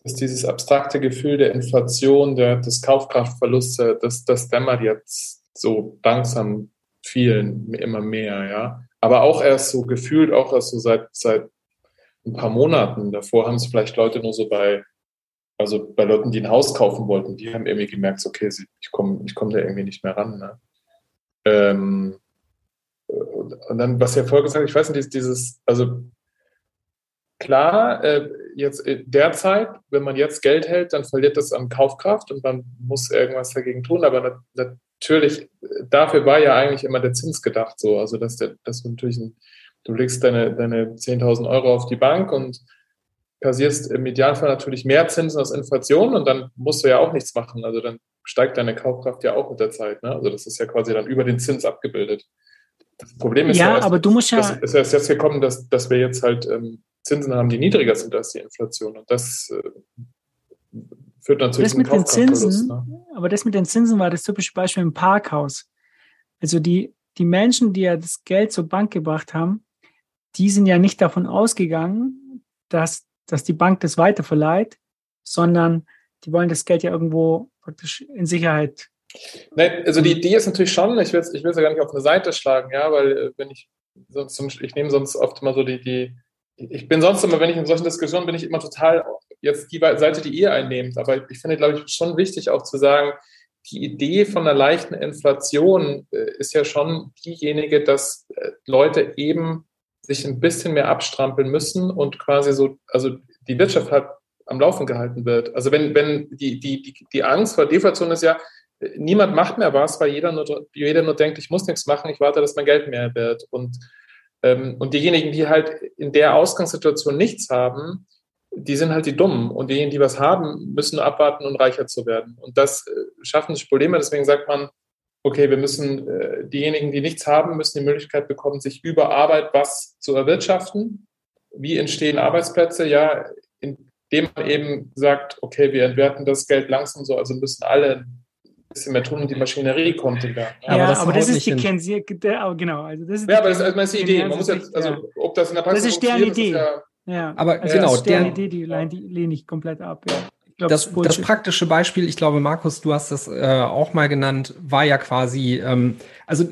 dass dieses abstrakte Gefühl der Inflation, der, des Kaufkraftverlusts, das, das dämmert jetzt so langsam vielen immer mehr, ja. Aber auch erst so gefühlt, auch erst so seit, seit ein paar Monaten. Davor haben es vielleicht Leute nur so bei, also bei Leuten, die ein Haus kaufen wollten, die haben irgendwie gemerkt, okay, ich komme ich komm da irgendwie nicht mehr ran. Ne? Ähm, und dann, was ihr vorher gesagt ich weiß nicht, dieses, also klar, äh, jetzt derzeit, wenn man jetzt Geld hält, dann verliert das an Kaufkraft und man muss irgendwas dagegen tun. Aber na, natürlich, dafür war ja eigentlich immer der Zins gedacht so. Also, dass, der, dass du natürlich, ein, du legst deine, deine 10.000 Euro auf die Bank und kassierst im Idealfall natürlich mehr Zinsen als Inflation und dann musst du ja auch nichts machen. Also dann steigt deine Kaufkraft ja auch mit der Zeit. Ne? Also das ist ja quasi dann über den Zins abgebildet. Das Problem ist Ja, erst, aber du musst ja- Es ist jetzt gekommen, dass, dass wir jetzt halt ähm, Zinsen haben, die niedriger sind als die Inflation. Und das äh, führt dann zu Das mit den. Zinsen, Ne? aber das mit den Zinsen war das typische Beispiel im Parkhaus. Also die, die Menschen, die ja das Geld zur Bank gebracht haben, die sind ja nicht davon ausgegangen, dass, dass die Bank das weiterverleiht, sondern die wollen das Geld ja irgendwo praktisch in Sicherheit. Nee, also die Idee ist natürlich schon, ich will es ich will's ja gar nicht auf eine Seite schlagen, ja, weil äh, wenn ich sonst, ich nehme sonst oft immer so die, die, ich bin sonst immer, wenn ich in solchen Diskussionen bin ich immer total jetzt die Seite, die ihr einnehmt. Aber ich finde, glaube ich, schon wichtig auch zu sagen, die Idee von einer leichten Inflation äh, ist ja schon diejenige, dass äh, Leute eben sich ein bisschen mehr abstrampeln müssen und quasi so, also die Wirtschaft halt am Laufen gehalten wird. Also wenn, wenn die, die, die, die Angst vor Deflation ist ja, niemand macht mehr was, weil jeder nur, jeder nur denkt, ich muss nichts machen, ich warte, dass mein Geld mehr wird. Und, ähm, und diejenigen, die halt in der Ausgangssituation nichts haben, die sind halt die Dummen. Und diejenigen, die was haben, müssen nur abwarten und reicher zu werden. Und das äh, schaffen sich Probleme. Deswegen sagt man, okay, wir müssen, äh, diejenigen, die nichts haben, müssen die Möglichkeit bekommen, sich über Arbeit was zu erwirtschaften. Wie entstehen Arbeitsplätze? Ja, indem man eben sagt, okay, wir entwerten das Geld langsam so, also müssen alle bisschen mehr tun und die Maschinerie kommt in Gang. Ja, aber das aber das ist die aber genau, also das ist Ja, die aber das ist erstmal die Idee. Man muss jetzt, also, ja. ob das in der Praxis Das ist deren Idee. ja, Ja, Aber also genau, das ist deren der- Idee, die lehne, die lehne ich komplett ab. Ja. Ich glaub, Das, das praktische Beispiel, ich glaube, Markus, du hast das äh, auch mal genannt, war ja quasi, ähm, also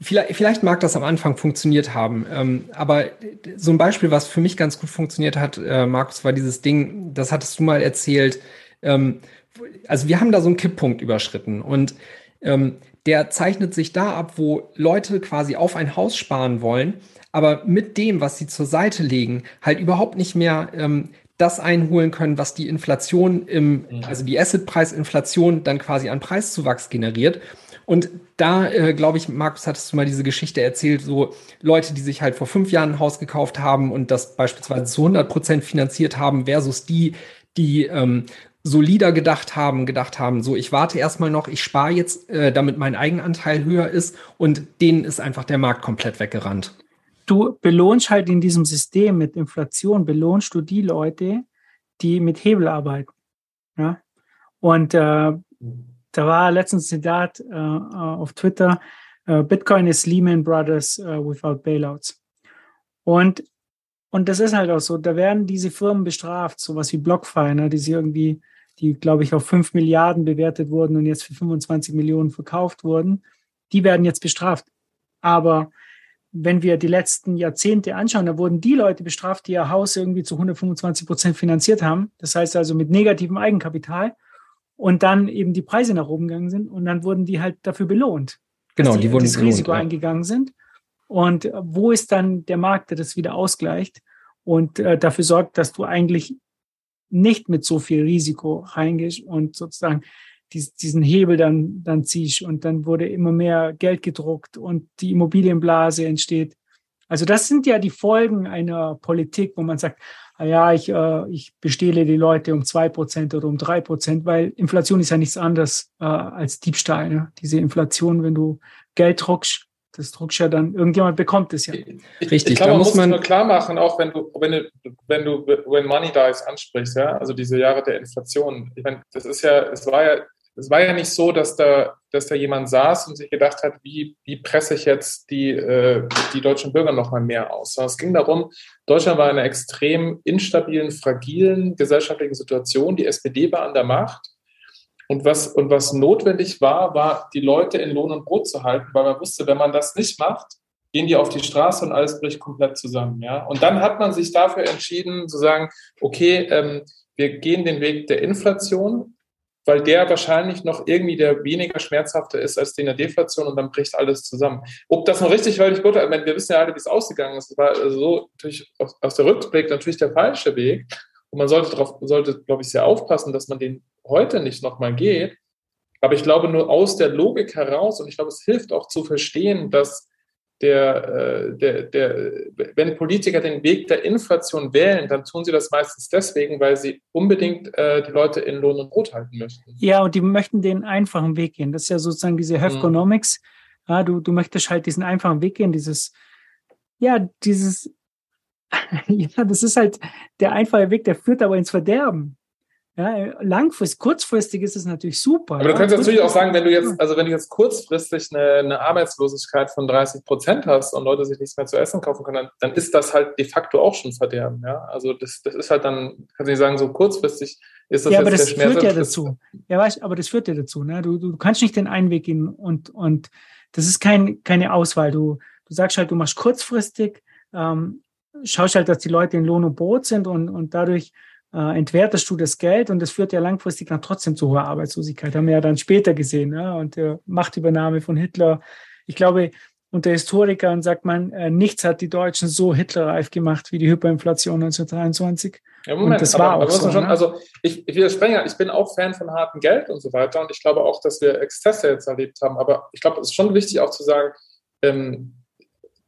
vielleicht, vielleicht mag das am Anfang funktioniert haben, ähm, aber so ein Beispiel, was für mich ganz gut funktioniert hat, äh, Markus, war dieses Ding, das hattest du mal erzählt, ähm, also wir haben da so einen Kipppunkt überschritten und ähm, der zeichnet sich da ab, wo Leute quasi auf ein Haus sparen wollen, aber mit dem, was sie zur Seite legen, halt überhaupt nicht mehr ähm, das einholen können, was die Inflation im, also die Assetpreisinflation dann quasi an Preiszuwachs generiert. Und da, äh, glaube ich, Markus, hattest du mal diese Geschichte erzählt, so Leute, die sich halt vor fünf Jahren ein Haus gekauft haben und das beispielsweise zu 100 Prozent finanziert haben, versus die, die ähm, solider gedacht haben, gedacht haben, so ich warte erstmal noch, ich spare jetzt, äh, damit mein Eigenanteil höher ist und denen ist einfach der Markt komplett weggerannt. du belohnst halt in diesem System mit Inflation, belohnst du die Leute, die mit Hebel arbeiten. Ja? Und äh, da war letztens ein Zitat äh, auf Twitter, äh, Bitcoin is Lehman Brothers uh, without Bailouts. Und, und das ist halt auch so, da werden diese Firmen bestraft, sowas wie BlockFi, ne, die sie irgendwie, die glaube ich auf 5 Milliarden bewertet wurden und jetzt für 25 Millionen verkauft wurden, die werden jetzt bestraft. Aber wenn wir die letzten Jahrzehnte anschauen, da wurden die Leute bestraft, die ihr Haus irgendwie zu 125 Prozent finanziert haben. Das heißt also mit negativem Eigenkapital und dann eben die Preise nach oben gegangen sind und dann wurden die halt dafür belohnt. Genau, dass die wurden das belohnt, Risiko ja. eingegangen sind. Und äh, wo ist dann der Markt, der das wieder ausgleicht und äh, dafür sorgt, dass du eigentlich nicht mit so viel Risiko reingehst und sozusagen dies, diesen Hebel dann, dann ziehst und dann wurde immer mehr Geld gedruckt und die Immobilienblase entsteht. Also das sind ja die Folgen einer Politik, wo man sagt, ah ja, ich, äh, ich bestehle die Leute um zwei Prozent oder um drei Prozent, weil Inflation ist ja nichts anderes äh, als Diebstahl. Ne? Diese Inflation, wenn du Geld druckst, das druckst ja dann, irgendjemand bekommt es ja. Richtig, ich glaube, da man muss man- nur klar machen, auch wenn du, wenn du, wenn du When Money Dies ansprichst, ja, also diese Jahre der Inflation. Ich meine, das ist ja, es war ja, es war ja nicht so, dass da, dass da jemand saß und sich gedacht hat, wie, wie presse ich jetzt die, äh, die deutschen Bürger noch mal mehr aus. Sondern es ging darum, Deutschland war in einer extrem instabilen, fragilen gesellschaftlichen Situation. Die SPD war an der Macht. Und was, und was notwendig war, war, die Leute in Lohn und Brot zu halten, weil man wusste, wenn man das nicht macht, gehen die auf die Straße und alles bricht komplett zusammen. Ja? Und dann hat man sich dafür entschieden, zu sagen, okay, ähm, wir gehen den Weg der Inflation, weil der wahrscheinlich noch irgendwie der weniger schmerzhafte ist als den der Deflation und dann bricht alles zusammen. Ob das noch richtig war, ich gut, ich wir wissen ja alle, wie es ausgegangen ist. Es war so natürlich aus der Rückblick natürlich der falsche Weg. Und man sollte darauf, sollte, glaube ich, sehr aufpassen, dass man den heute nicht nochmal geht. Aber ich glaube, nur aus der Logik heraus, und ich glaube, es hilft auch zu verstehen, dass der, äh, der, der, wenn Politiker den Weg der Inflation wählen, dann tun sie das meistens deswegen, weil sie unbedingt äh, die Leute in Lohn und Brot halten möchten. Ja, und die möchten den einfachen Weg gehen. Das ist ja sozusagen diese Hefconomics. Ja, du, du möchtest halt diesen einfachen Weg gehen, dieses, ja, dieses, ja, das ist halt der einfache Weg, der führt aber ins Verderben. Ja, langfristig, kurzfristig ist es natürlich super. Aber du ja. könntest natürlich auch sagen, wenn du jetzt, also wenn du jetzt kurzfristig eine, eine Arbeitslosigkeit von 30 Prozent hast und Leute sich nichts mehr zu essen kaufen können, dann, dann ist das halt de facto auch schon Verderben. Ja, also das, das ist halt dann, kannst du nicht sagen, so kurzfristig ist das ja, jetzt aber das führt ja dazu. Ja, weißt, aber das führt ja dazu. Ne? Du, du kannst nicht den einen Weg gehen und, und das ist kein, keine Auswahl. Du, du sagst halt, du machst kurzfristig, ähm, schaust halt, dass die Leute in Lohn und Brot sind und, und dadurch äh, entwertest du das Geld und das führt ja langfristig dann trotzdem zu hoher Arbeitslosigkeit. Haben wir ja dann später gesehen. Ne? Und der Machtübernahme von Hitler. Ich glaube, unter Historikern sagt man, äh, nichts hat die Deutschen so hitlerreif gemacht wie die Hyperinflation 1923. Ja, Moment, Und das aber, war auch aber man so, schon, ne? also ich, ich widerspreche, ich bin auch Fan von hartem Geld und so weiter und ich glaube auch, dass wir Exzesse jetzt erlebt haben, aber ich glaube, es ist schon wichtig auch zu sagen, ähm,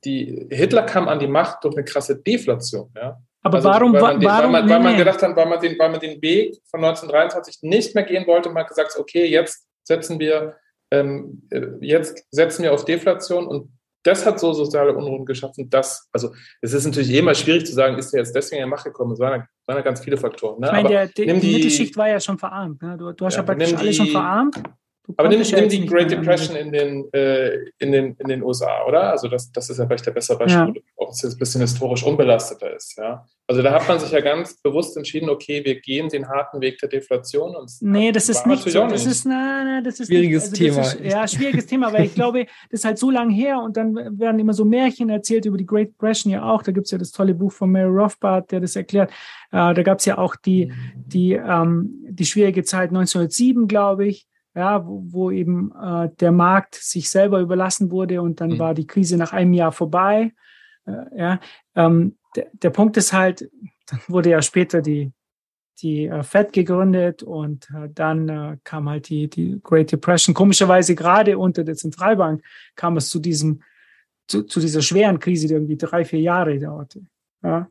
die Hitler kam an die Macht durch eine krasse Deflation, ja. Aber Also, warum, weil man, den, warum, weil man, weil man gedacht hat, weil man, den, weil man den Weg von 1923 nicht mehr gehen wollte, man hat gesagt, okay, jetzt setzen wir, ähm, äh, jetzt setzen wir auf Deflation und das hat so soziale Unruhen geschaffen, dass, also es ist natürlich eh immer schwierig zu sagen, ist er jetzt deswegen in die Macht gekommen? Es waren, ja- waren ja ganz viele Faktoren. Ne? Ich meine, der, die, die Mittelschicht war ja schon verarmt. Ne? Du, du hast ja, Ja, praktisch alle schon verarmt. Du aber nimm, ja nimm die Great Depression in den, äh, in, den, in den USA, oder? Also das, das ist ja vielleicht der bessere Beispiel, auch wenn es jetzt ein bisschen historisch unbelasteter ist. Ja? Also da hat man sich ja ganz bewusst entschieden, okay, wir gehen den harten Weg der Deflation. Und es Nee, das ist nicht so. Das ist, na, na, das ist Schwieriges nicht, also das Thema. Ist, ja, schwieriges Thema, weil ich glaube, das ist halt so lang her und dann werden immer so Märchen erzählt über die Great Depression ja auch. Da gibt's ja das tolle Buch von Mary Rothbard, der das erklärt. Äh, da gab's ja auch die, die, ähm, die schwierige Zeit 1907, glaube ich. Ja, wo, wo eben äh, der Markt sich selber überlassen wurde und dann Mhm. war die Krise nach einem Jahr vorbei. Äh, ja, ähm, der, der Punkt ist halt, dann wurde ja später die, die äh, Fed gegründet und äh, dann äh, kam halt die, die Great Depression. Komischerweise gerade unter der Zentralbank kam es zu diesem, zu, zu dieser schweren Krise, die irgendwie drei, vier Jahre dauerte. Ja.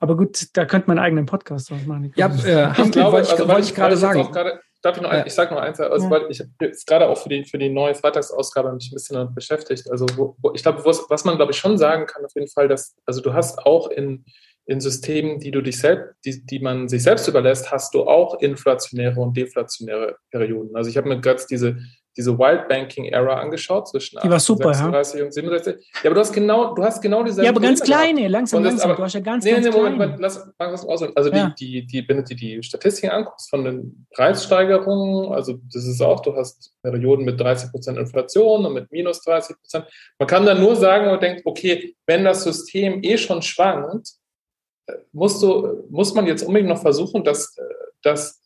Aber gut, da könnte man einen eigenen Podcast draus machen. Ja, äh, Ich glaube, wollte ich, also, wollte ich gerade sagen. gerade- Darf ich noch, ein, Ja. ich sage noch eins, also Ja. weil ich habe jetzt gerade auch für die, für die neue Freitagsausgabe mich ein bisschen damit beschäftigt. Also wo, wo, ich glaube, was, was man glaube ich schon sagen kann, auf jeden Fall, dass, also du hast auch in, in Systemen, die du dich selbst, die, die man sich selbst überlässt, hast du auch inflationäre und deflationäre Perioden. Also ich habe mir gerade diese, diese Wild Banking Era angeschaut zwischen Die war super, ja. 36 und 67. Ja, aber du hast genau, du hast genau diese Ja, aber ganz kleine, langsam, Und das- langsam. aber- du hast ja ganz, Nee, ganz nee, Moment. Moment, lass das mal. Also Ja. die, die, die, wenn du dir die Statistiken anguckst von den Preissteigerungen, also das ist auch, du hast Perioden mit 30% Inflation und mit minus 30%. Man kann dann nur sagen und denkt, okay, wenn das System eh schon schwankt, äh, musst du, muss man jetzt unbedingt noch versuchen, das, äh, das äh,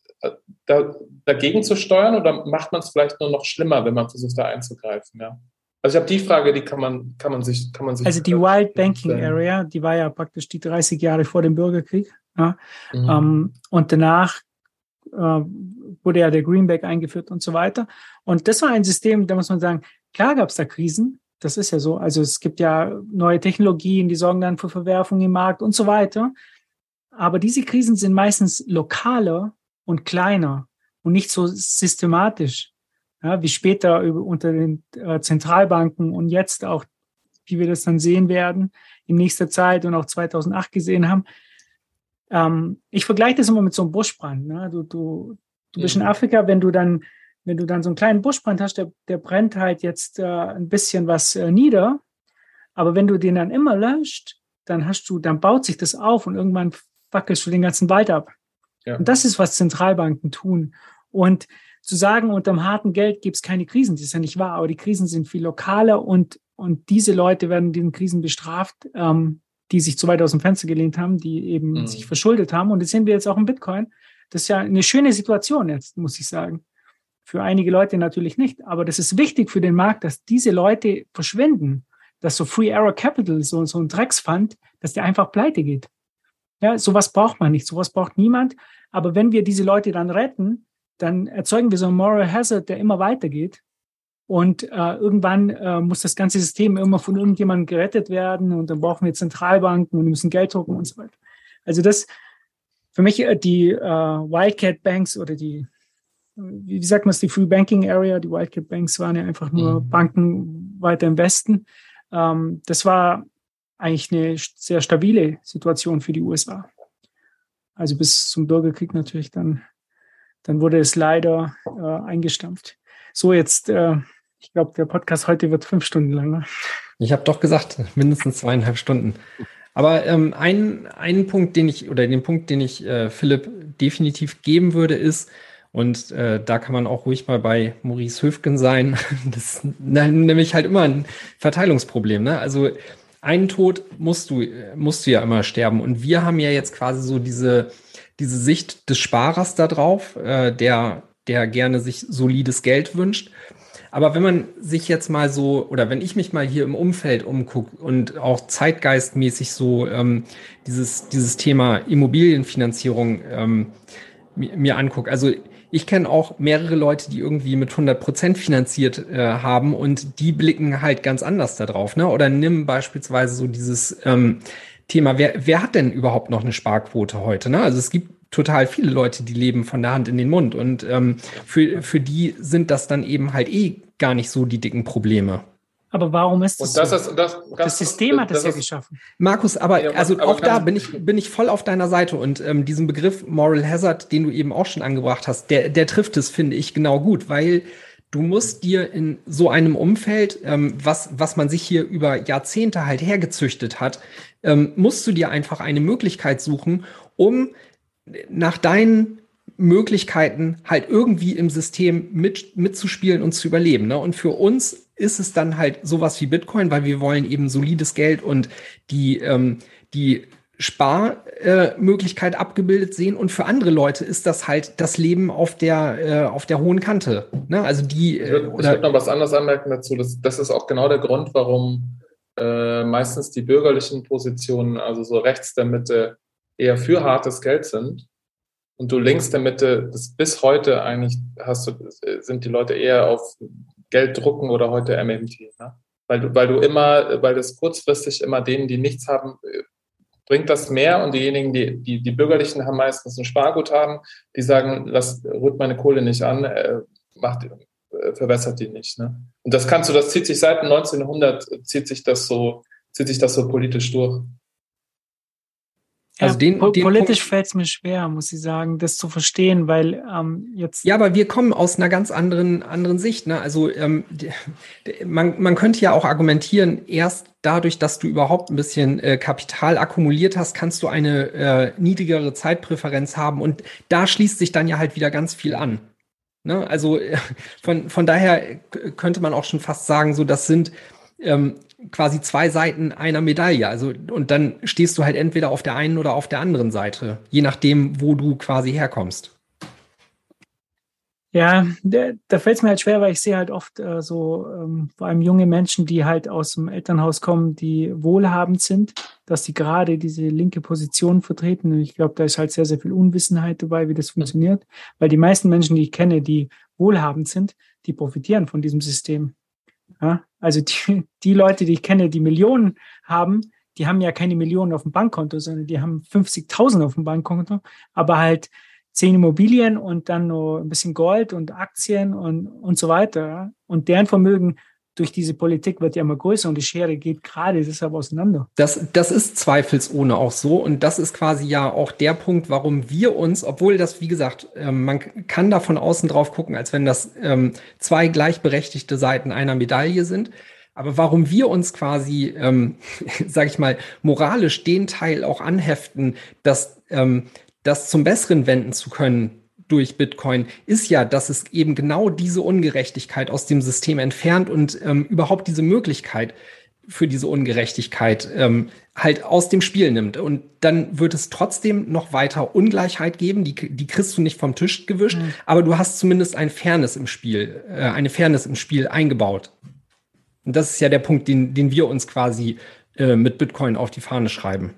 da, dagegen zu steuern oder macht man es vielleicht nur noch schlimmer, wenn man versucht, da einzugreifen? Ja. Also ich habe die Frage, die kann man, kann man sich, kann man sich. Also die Wild Banking Area, die war ja praktisch die 30 Jahre vor dem Bürgerkrieg. Ja? Mhm. Ähm, und danach äh, wurde ja der Greenback eingeführt und so weiter. Und das war ein System, da muss man sagen, klar gab es da Krisen, das ist ja so. Also es gibt ja neue Technologien, die sorgen dann für Verwerfungen im Markt und so weiter. Aber diese Krisen sind meistens lokaler und kleiner und nicht so systematisch, ja, wie später über, unter den äh, Zentralbanken und jetzt auch, wie wir das dann sehen werden in nächster Zeit und auch 2008 gesehen haben. Ähm, ich vergleiche das immer mit so einem Buschbrand. Ne? Du, du, du bist mhm. in Afrika, wenn du dann wenn du dann so einen kleinen Buschbrand hast, der, der brennt halt jetzt äh, ein bisschen was äh, nieder. Aber wenn du den dann immer löscht, dann hast du, dann baut sich das auf und irgendwann wackelst du den ganzen Wald ab. Ja. Und das ist, was Zentralbanken tun. Und zu sagen, unterm harten Geld gibt es keine Krisen, das ist ja nicht wahr, aber die Krisen sind viel lokaler und, und diese Leute werden diesen Krisen bestraft, ähm, die sich zu weit aus dem Fenster gelehnt haben, die eben mhm. sich verschuldet haben. Und das sehen wir jetzt auch im Bitcoin. Das ist ja eine schöne Situation jetzt, muss ich sagen. Für einige Leute natürlich nicht. Aber das ist wichtig für den Markt, dass diese Leute verschwinden. Dass so Free Error Capital, so, so ein Drecksfund, dass der einfach pleite geht. Ja, sowas braucht man nicht. Sowas braucht niemand. Aber wenn wir diese Leute dann retten, dann erzeugen wir so einen Moral Hazard, der immer weitergeht. Und äh, irgendwann äh, muss das ganze System immer von irgendjemandem gerettet werden und dann brauchen wir Zentralbanken und wir müssen Geld drucken und so weiter. Also das für mich äh, die äh, Wildcat Banks oder die wie sagt man es, die Free Banking Area, die Wildcat Banks waren ja einfach nur mhm. Banken weiter im Westen. Ähm, das war eigentlich eine sehr stabile Situation für die USA. Also bis zum Bürgerkrieg natürlich dann, dann wurde es leider äh, eingestampft. So jetzt, äh, ich glaube, der Podcast heute wird fünf Stunden lang. Ne? Ich habe doch gesagt, mindestens zweieinhalb Stunden. Aber ähm, ein, ein Punkt, den ich, oder den Punkt, den ich äh, Philipp definitiv geben würde, ist, und äh, da kann man auch ruhig mal bei Maurice Höfgen sein. Das ist nämlich halt immer ein Verteilungsproblem. Ne? Also einen Tod musst du, musst du ja immer sterben. Und wir haben ja jetzt quasi so diese, diese Sicht des Sparers da drauf, äh, der, der gerne sich solides Geld wünscht. Aber wenn man sich jetzt mal so, oder wenn ich mich mal hier im Umfeld umgucke und auch zeitgeistmäßig so ähm, dieses, dieses Thema Immobilienfinanzierung ähm, mir, mir angucke, also ich kenne auch mehrere Leute, die irgendwie mit 100 Prozent finanziert äh, haben und die blicken halt ganz anders da drauf. Ne? Oder nimm beispielsweise so dieses ähm, Thema, wer, wer hat denn überhaupt noch eine Sparquote heute? Ne? Also es gibt total viele Leute, die leben von der Hand in den Mund und ähm, für, für die sind das dann eben halt eh gar nicht so die dicken Probleme. Aber warum ist das, das so? Ist, das, das System hat das, das ja geschaffen. Markus, aber ja, also aber auch da bin ich, bin ich voll auf deiner Seite und ähm, diesen Begriff Moral Hazard, den du eben auch schon angebracht hast, der, der trifft es, finde ich, genau gut, weil du musst dir in so einem Umfeld, ähm, was, was man sich hier über Jahrzehnte halt hergezüchtet hat, ähm, musst du dir einfach eine Möglichkeit suchen, um nach deinen Möglichkeiten halt irgendwie im System mit, mitzuspielen und zu überleben. Ne? Und für uns ist es dann halt sowas wie Bitcoin, weil wir wollen eben solides Geld und die, ähm, die Sparmöglichkeit äh, abgebildet sehen. Und für andere Leute ist das halt das Leben auf der, äh, auf der hohen Kante. Ne? Also die, äh, ich würde würd noch was anderes anmerken dazu. Das, das ist auch genau der Grund, warum äh, meistens die bürgerlichen Positionen, also so rechts der Mitte, eher für hartes Geld sind. Und du links der Mitte, das bis heute eigentlich hast du, sind die Leute eher auf Geld drucken oder heute MMT. Ne? Weil, du, weil du immer, weil das kurzfristig immer denen, die nichts haben, äh, bringt das mehr und diejenigen, die, die, die Bürgerlichen haben meistens ein Sparguthaben, die sagen, lass, rührt meine Kohle nicht an, äh, macht, äh, verwässert die nicht. Ne? Und das kannst du, das zieht sich seit 1900, zieht sich das so, zieht sich das so politisch durch. Also den, po den politisch fällt es mir schwer, muss ich sagen, das zu verstehen, weil ähm, jetzt. Ja, aber wir kommen aus einer ganz anderen, anderen Sicht. Ne? Also ähm, man, man könnte ja auch argumentieren, erst dadurch, dass du überhaupt ein bisschen äh, Kapital akkumuliert hast, kannst du eine äh, niedrigere Zeitpräferenz haben und da schließt sich dann ja halt wieder ganz viel an. Ne? Also äh, von, von daher könnte man auch schon fast sagen, so das sind ähm, quasi zwei Seiten einer Medaille. Also, und dann stehst du halt entweder auf der einen oder auf der anderen Seite, je nachdem, wo du quasi herkommst. Ja, da, da fällt es mir halt schwer, weil ich sehe halt oft äh, so, ähm, vor allem junge Menschen, die halt aus dem Elternhaus kommen, die wohlhabend sind, dass die gerade diese linke Position vertreten. Und ich glaube, da ist halt sehr, sehr viel Unwissenheit dabei, wie das funktioniert. Weil die meisten Menschen, die ich kenne, die wohlhabend sind, die profitieren von diesem System. Ja? Also die, die Leute, die ich kenne, die Millionen haben, die haben ja keine Millionen auf dem Bankkonto, sondern die haben 50.000 auf dem Bankkonto, aber halt zehn Immobilien und dann nur ein bisschen Gold und Aktien und, und so weiter. Und deren Vermögen durch diese Politik wird ja immer größer und die Schere geht gerade deshalb auseinander. Das, das ist zweifelsohne auch so. Und das ist quasi ja auch der Punkt, warum wir uns, obwohl das, wie gesagt, ähm, man kann da von außen drauf gucken, als wenn das ähm, zwei gleichberechtigte Seiten einer Medaille sind. Aber warum wir uns quasi, ähm, sage ich mal, moralisch den Teil auch anheften, dass ähm, das zum Besseren wenden zu können durch Bitcoin, ist ja, dass es eben genau diese Ungerechtigkeit aus dem System entfernt und ähm, überhaupt diese Möglichkeit für diese Ungerechtigkeit ähm, halt aus dem Spiel nimmt. Und dann wird es trotzdem noch weiter Ungleichheit geben, die, die kriegst du nicht vom Tisch gewischt, mhm. aber du hast zumindest ein Fairness im Spiel, äh, eine Fairness im Spiel eingebaut. Und das ist ja der Punkt, den, den wir uns quasi äh, mit Bitcoin auf die Fahne schreiben.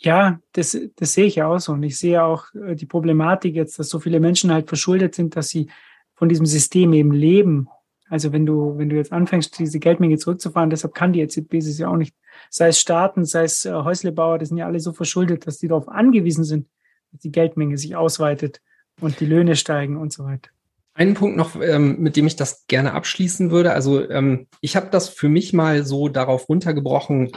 Ja, das, das sehe ich auch so. Und ich sehe auch äh, die Problematik jetzt, dass so viele Menschen halt verschuldet sind, dass sie von diesem System eben leben. Also wenn du, wenn du jetzt anfängst, diese Geldmenge zurückzufahren, deshalb kann die EZB es ja auch nicht. Sei es Staaten, sei es äh, Häuslebauer, das sind ja alle so verschuldet, dass die darauf angewiesen sind, dass die Geldmenge sich ausweitet und die Löhne steigen und so weiter. Einen Punkt noch, ähm, mit dem ich das gerne abschließen würde. Also ähm, ich habe das für mich mal so darauf runtergebrochen,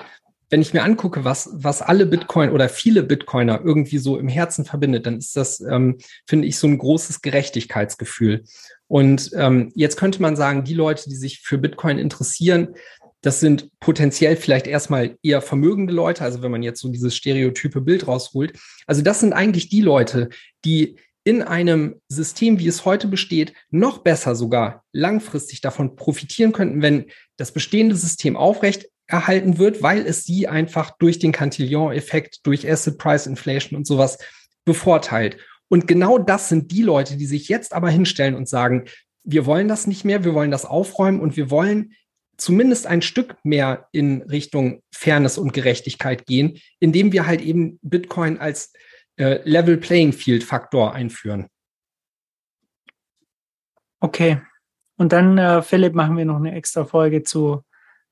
wenn ich mir angucke, was, was alle Bitcoin oder viele Bitcoiner irgendwie so im Herzen verbindet, dann ist das, ähm, finde ich, so ein großes Gerechtigkeitsgefühl. Und ähm, jetzt könnte man sagen, die Leute, die sich für Bitcoin interessieren, das sind potenziell vielleicht erstmal eher vermögende Leute, also wenn man jetzt so dieses stereotype Bild rausholt. Also das sind eigentlich die Leute, die in einem System, wie es heute besteht, noch besser sogar langfristig davon profitieren könnten, wenn das bestehende System aufrecht erhalten wird, weil es sie einfach durch den Cantillon-Effekt, durch Asset Price Inflation und sowas bevorteilt. Und genau das sind die Leute, die sich jetzt aber hinstellen und sagen, wir wollen das nicht mehr, wir wollen das aufräumen und wir wollen zumindest ein Stück mehr in Richtung Fairness und Gerechtigkeit gehen, indem wir halt eben Bitcoin als äh, Level Playing Field Faktor einführen. Okay. Und dann, äh, Philipp, machen wir noch eine extra Folge zu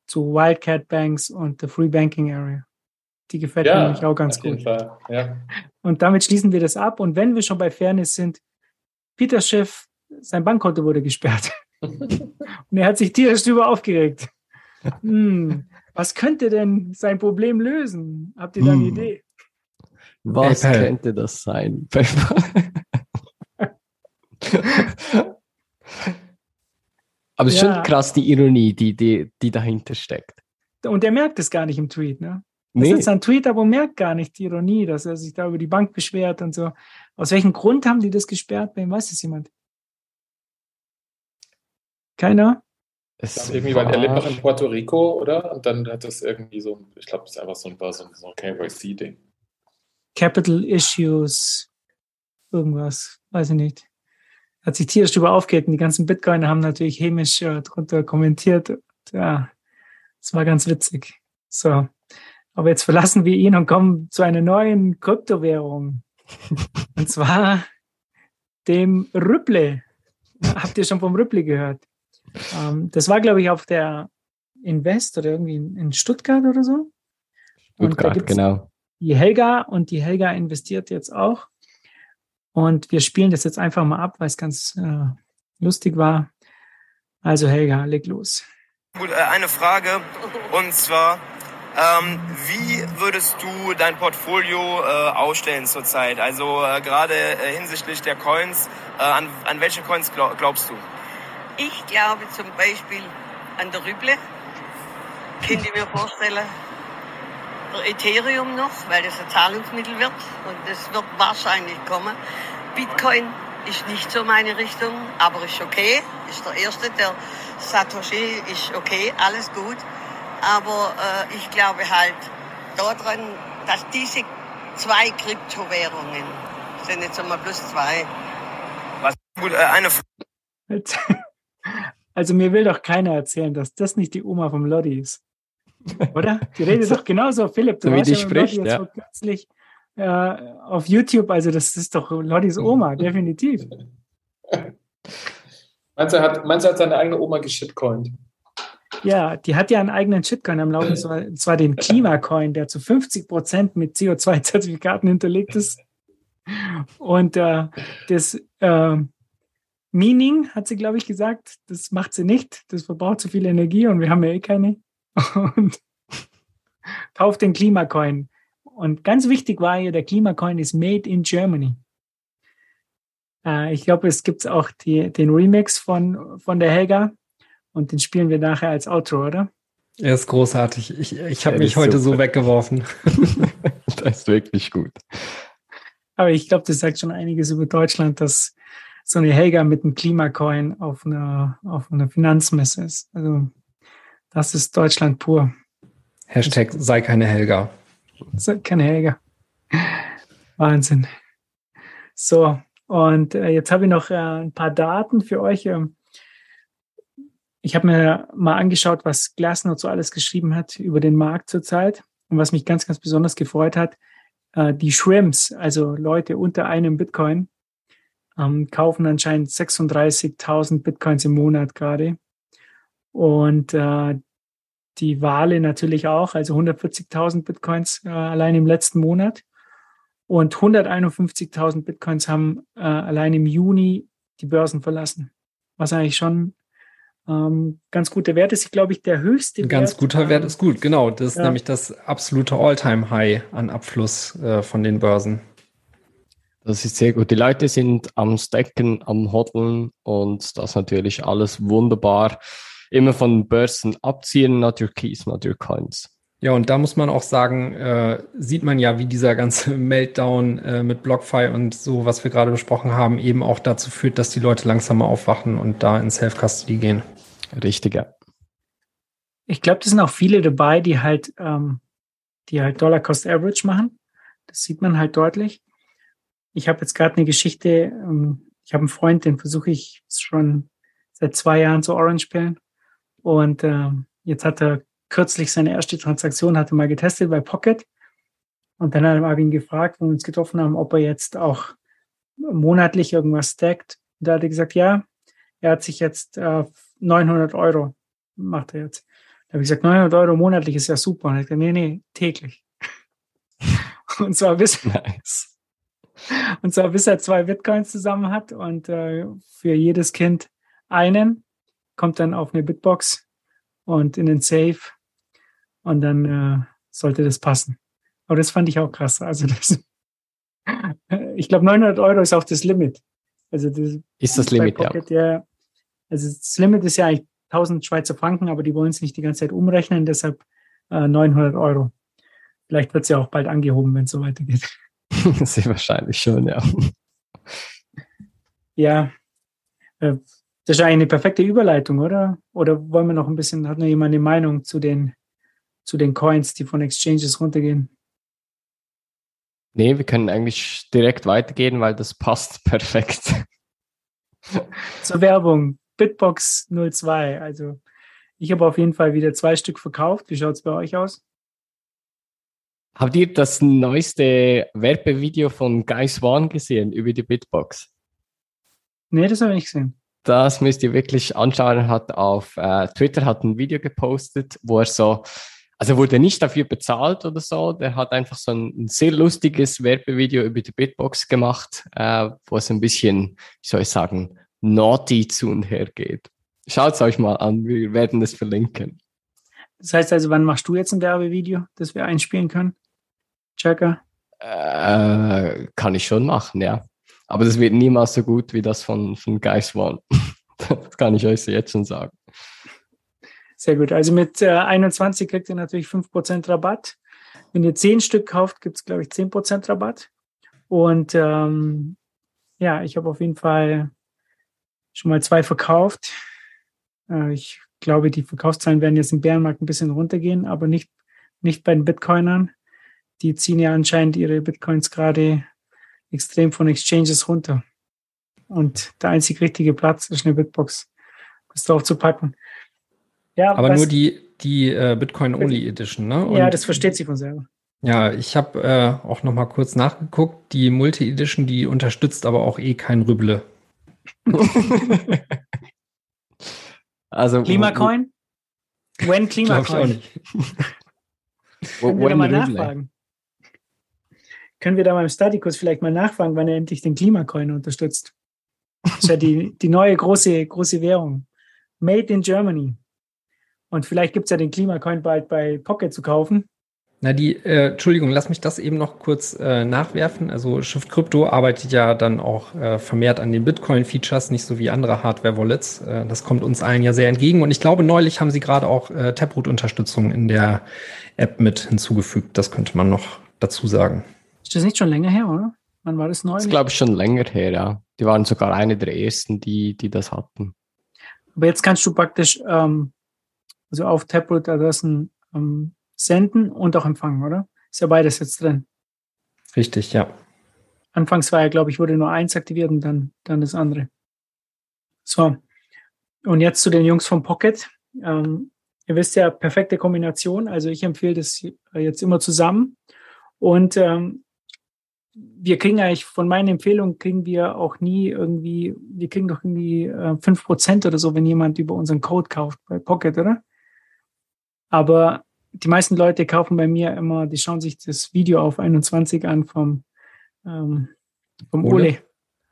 zu Wildcat Banks und the Free Banking Area. Die gefällt ja, mir nämlich auch ganz gut. Ja. Und damit schließen wir das ab. Und wenn wir schon bei Fairness sind, Peters Chef, sein Bankkonto wurde gesperrt. und er hat sich tierisch darüber aufgeregt. Hm, was könnte denn sein Problem lösen? Habt ihr da eine hm. Idee? Was PayPal. könnte das sein? Aber es ist ja. schon krass, die Ironie, die, die, die dahinter steckt. Und er merkt es gar nicht im Tweet, ne? Er nee. setzt einen Tweet, aber merkt gar nicht die Ironie, dass er sich da über die Bank beschwert und so. Aus welchem Grund haben die das gesperrt? Wem weiß es jemand? Keiner? Es irgendwie, weil er lebt noch in Puerto Rico, oder? Und dann hat das irgendwie so, ich glaube, das ist einfach so ein, so ein, so ein KYC-Ding. Capital Issues, irgendwas, weiß ich nicht hat sich tierisch darüber aufgeregt und die ganzen Bitcoiner haben natürlich hämisch äh, drunter kommentiert. Und, ja, das war ganz witzig. So. Aber jetzt verlassen wir ihn und kommen zu einer neuen Kryptowährung. und zwar dem Rüpple. Habt ihr schon vom Rüpple gehört? Ähm, das war, glaube ich, auf der Invest oder irgendwie in Stuttgart oder so. Stuttgart, genau. Die Helga und die Helga investiert jetzt auch. Und wir spielen das jetzt einfach mal ab, weil es ganz äh, lustig war. Also Helga, leg los. Gut, äh, eine Frage und zwar, ähm, wie würdest du dein Portfolio äh, ausstellen zurzeit? Also äh, gerade äh, hinsichtlich der Coins, äh, an, an welche Coins glaub, glaubst du? Ich glaube zum Beispiel an der Rüble. Könnt ihr mir vorstellen? Der Ethereum noch, weil das ein Zahlungsmittel wird und das wird wahrscheinlich kommen. Bitcoin ist nicht so meine Richtung, aber ist okay. Ist der erste, der Satoshi ist okay, alles gut. Aber äh, ich glaube halt daran, dass diese zwei Kryptowährungen sind jetzt einmal plus zwei. Was gut, äh, eine Frage. Also mir will doch keiner erzählen, dass das nicht die Oma vom Lodi ist. Oder? Die redet doch genauso, Philipp. Du So wie die spricht, jetzt ja. kürzlich äh, auf YouTube. Also das ist doch Loddis Oma, definitiv. Meinst du, er hat, meinst du, er hat seine eigene Oma geschitcoint? Ja, die hat ja einen eigenen Shitcoin am Laufen, und zwar, und zwar den Klimacoin, der zu 50 Prozent mit CO2-Zertifikaten hinterlegt ist. Und äh, das äh, Meaning, hat sie, glaube ich, gesagt, das macht sie nicht. Das verbraucht zu viel Energie und wir haben ja eh keine. Und kauft den Klimacoin. Und ganz wichtig war hier, der Klimacoin ist made in Germany. Äh, ich glaube, es gibt auch die, den Remix von, von der Helga. Und den spielen wir nachher als Outro, oder? Er ist großartig. Ich, ich habe mich heute super. so weggeworfen. Das ist wirklich gut. Aber ich glaube, das sagt schon einiges über Deutschland, dass so eine Helga mit einem Klimacoin auf einer, auf einer Finanzmesse ist. Also das ist Deutschland pur. Hashtag sei keine Helga. Ist keine Helga. Wahnsinn. So, und äh, jetzt habe ich noch äh, ein paar Daten für euch. Ähm, Ich habe mir mal angeschaut, was Glassnode so alles geschrieben hat über den Markt zurzeit. Und was mich ganz, ganz besonders gefreut hat, äh, die Shrimps, also Leute unter einem Bitcoin, ähm, kaufen anscheinend 36.000 Bitcoins im Monat gerade. Und äh, die Wale natürlich auch, also 140.000 Bitcoins äh, allein im letzten Monat. Und 151.000 Bitcoins haben äh, allein im Juni die Börsen verlassen. Was eigentlich schon ähm, ganz guter Wert ist. Ich glaube, ich der höchste Ein ganz guter Wert ist gut, genau. Das ist ja. nämlich das absolute All-Time-High an Abfluss äh, von den Börsen. Das ist sehr gut. Die Leute sind am Stacken, am Hodeln und das natürlich alles wunderbar. Immer von Börsen abziehen, not your keys, not your coins. Ja, und da muss man auch sagen, äh, sieht man ja, wie dieser ganze Meltdown äh, mit BlockFi und so, was wir gerade besprochen haben, eben auch dazu führt, dass die Leute langsamer aufwachen und da in Self-Custody gehen. Richtig, ja. Ich glaube, das sind auch viele dabei, die halt, ähm, die halt Dollar Cost Average machen. Das sieht man halt deutlich. Ich habe jetzt gerade eine Geschichte, ähm, ich habe einen Freund, den versuche ich schon seit zwei Jahren zu Orange pillen. Und ähm, jetzt hat er kürzlich seine erste Transaktion, hatte mal getestet bei Pocket. Und dann habe ich ihn gefragt, wo wir uns getroffen haben, ob er jetzt auch monatlich irgendwas stackt. Und da hat er gesagt, ja, er hat sich jetzt äh, 900 Euro macht er jetzt. Da habe ich gesagt, 900 Euro monatlich ist ja super. Und er hat gesagt, nee, nee, täglich. Und zwar bis, Nice. und zwar bis er zwei Bitcoins zusammen hat und äh, für jedes Kind einen kommt dann auf eine Bitbox und in den Safe und dann äh, sollte das passen. Aber das fand ich auch krass. Also das, ich glaube 900 Euro ist auch das Limit. Also das Ist das Limit, ja. Pocket, ja. Also das Limit ist ja eigentlich 1000 Schweizer Franken, aber die wollen es nicht die ganze Zeit umrechnen, deshalb äh, 900 Euro. Vielleicht wird es ja auch bald angehoben, wenn es so weitergeht. Sehr wahrscheinlich schon, ja. Ja, äh, das ist eigentlich eine perfekte Überleitung, oder? Oder wollen wir noch ein bisschen, hat noch jemand eine Meinung zu den, zu den Coins, die von Exchanges runtergehen? Nee, wir können eigentlich direkt weitergehen, weil das passt perfekt. Zur Werbung, Bitbox 02. Also ich habe auf jeden Fall wieder zwei Stück verkauft. Wie schaut es bei euch aus? Habt ihr das neueste Werbevideo von Guy Swan gesehen über die Bitbox? Nee, das habe ich nicht gesehen. Das müsst ihr wirklich anschauen. Er hat auf äh, Twitter hat ein Video gepostet, wo er so, also wurde nicht dafür bezahlt oder so. Der hat einfach so ein, ein sehr lustiges Werbevideo über die Bitbox gemacht, äh, wo es ein bisschen, wie soll ich sagen, naughty zu und her geht. Schaut es euch mal an, wir werden es verlinken. Das heißt also, wann machst du jetzt ein Werbevideo, das wir einspielen können? Checker. Äh, kann ich schon machen, ja. Aber das wird niemals so gut wie das von, von Guy Swan. das kann ich euch jetzt schon sagen. Sehr gut. Also mit äh, 21 kriegt ihr natürlich 5% Rabatt. Wenn ihr 10 Stück kauft, gibt es, glaube ich, 10% Rabatt. Und ähm, ja, ich habe auf jeden Fall schon mal zwei verkauft. Äh, ich glaube, die Verkaufszahlen werden jetzt im Bärenmarkt ein bisschen runtergehen, aber nicht, nicht bei den Bitcoinern. Die ziehen ja anscheinend ihre Bitcoins gerade extrem von Exchanges runter. Und der einzig richtige Platz ist eine Bitbox, das drauf zu packen. Ja, Aber nur die, die äh, Bitcoin-Only Edition, ne? Ja, Und- das versteht sich von selber. Ja, ich habe äh, auch noch mal kurz nachgeguckt. Die Multi-Edition, die unterstützt aber auch eh kein Rüble. Also, Klimacoin? When Glaube ich auch Klimacoin? nicht. Wo, Können wir mal nachfragen? Können wir da beim Statikus vielleicht mal nachfragen, wann er endlich den Klimacoin unterstützt? Das ist ja die, die neue große, große Währung. Made in Germany. Und vielleicht gibt es ja den Klimacoin bald bei Pocket zu kaufen. Na, die, äh, Entschuldigung, lass mich das eben noch kurz äh, nachwerfen. Also Shift Crypto arbeitet ja dann auch äh, vermehrt an den Bitcoin-Features, nicht so wie andere Hardware-Wallets. Äh, das kommt uns allen ja sehr entgegen. Und ich glaube, neulich haben sie gerade auch äh, Taproot-Unterstützung in der App mit hinzugefügt. Das könnte man noch dazu sagen. Ist das nicht schon länger her, oder? Wann war das neu? Das ist, glaube ich, schon länger her, ja. Die waren sogar eine der ersten, die, die das hatten. Aber jetzt kannst du praktisch ähm, also auf Taproot-Adressen ähm, senden und auch empfangen, oder? Ist ja beides jetzt drin. Richtig, ja. Anfangs war ja, glaube ich, wurde nur eins aktiviert und dann, dann das andere. So. Und jetzt zu den Jungs vom Pocket. Ähm, ihr wisst ja, perfekte Kombination. Also ich empfehle das jetzt immer zusammen. Und ähm, wir kriegen eigentlich von meinen Empfehlungen kriegen wir auch nie irgendwie, wir kriegen doch irgendwie äh, 5% oder so, wenn jemand über unseren Code kauft bei Pocket, oder? Aber die meisten Leute kaufen bei mir immer, die schauen sich das Video auf 21 an vom, ähm, vom Ole? Ole.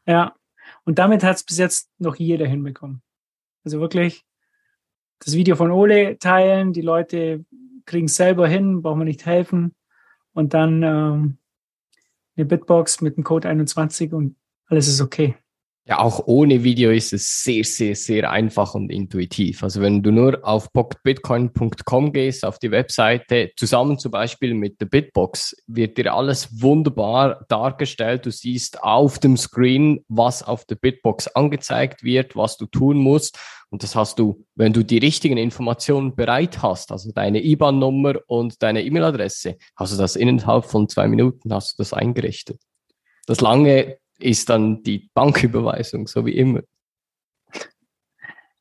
Ja. Und damit hat es bis jetzt noch jeder hinbekommen. Also wirklich das Video von Ole teilen, die Leute kriegen es selber hin, brauchen wir nicht helfen. Und dann ähm, eine Bitbox mit dem Code 21 und alles ist okay. Ja, auch ohne Video ist es sehr, sehr, sehr einfach und intuitiv. Also wenn du nur auf pocketbitcoin.com gehst, auf die Webseite, zusammen zum Beispiel mit der Bitbox, wird dir alles wunderbar dargestellt. Du siehst auf dem Screen, was auf der Bitbox angezeigt wird, was du tun musst. Und das hast du, wenn du die richtigen Informationen bereit hast, also deine IBAN-Nummer und deine E-Mail-Adresse, hast du das innerhalb von zwei Minuten hast du das eingerichtet. Das lange ist dann die Banküberweisung, so wie immer.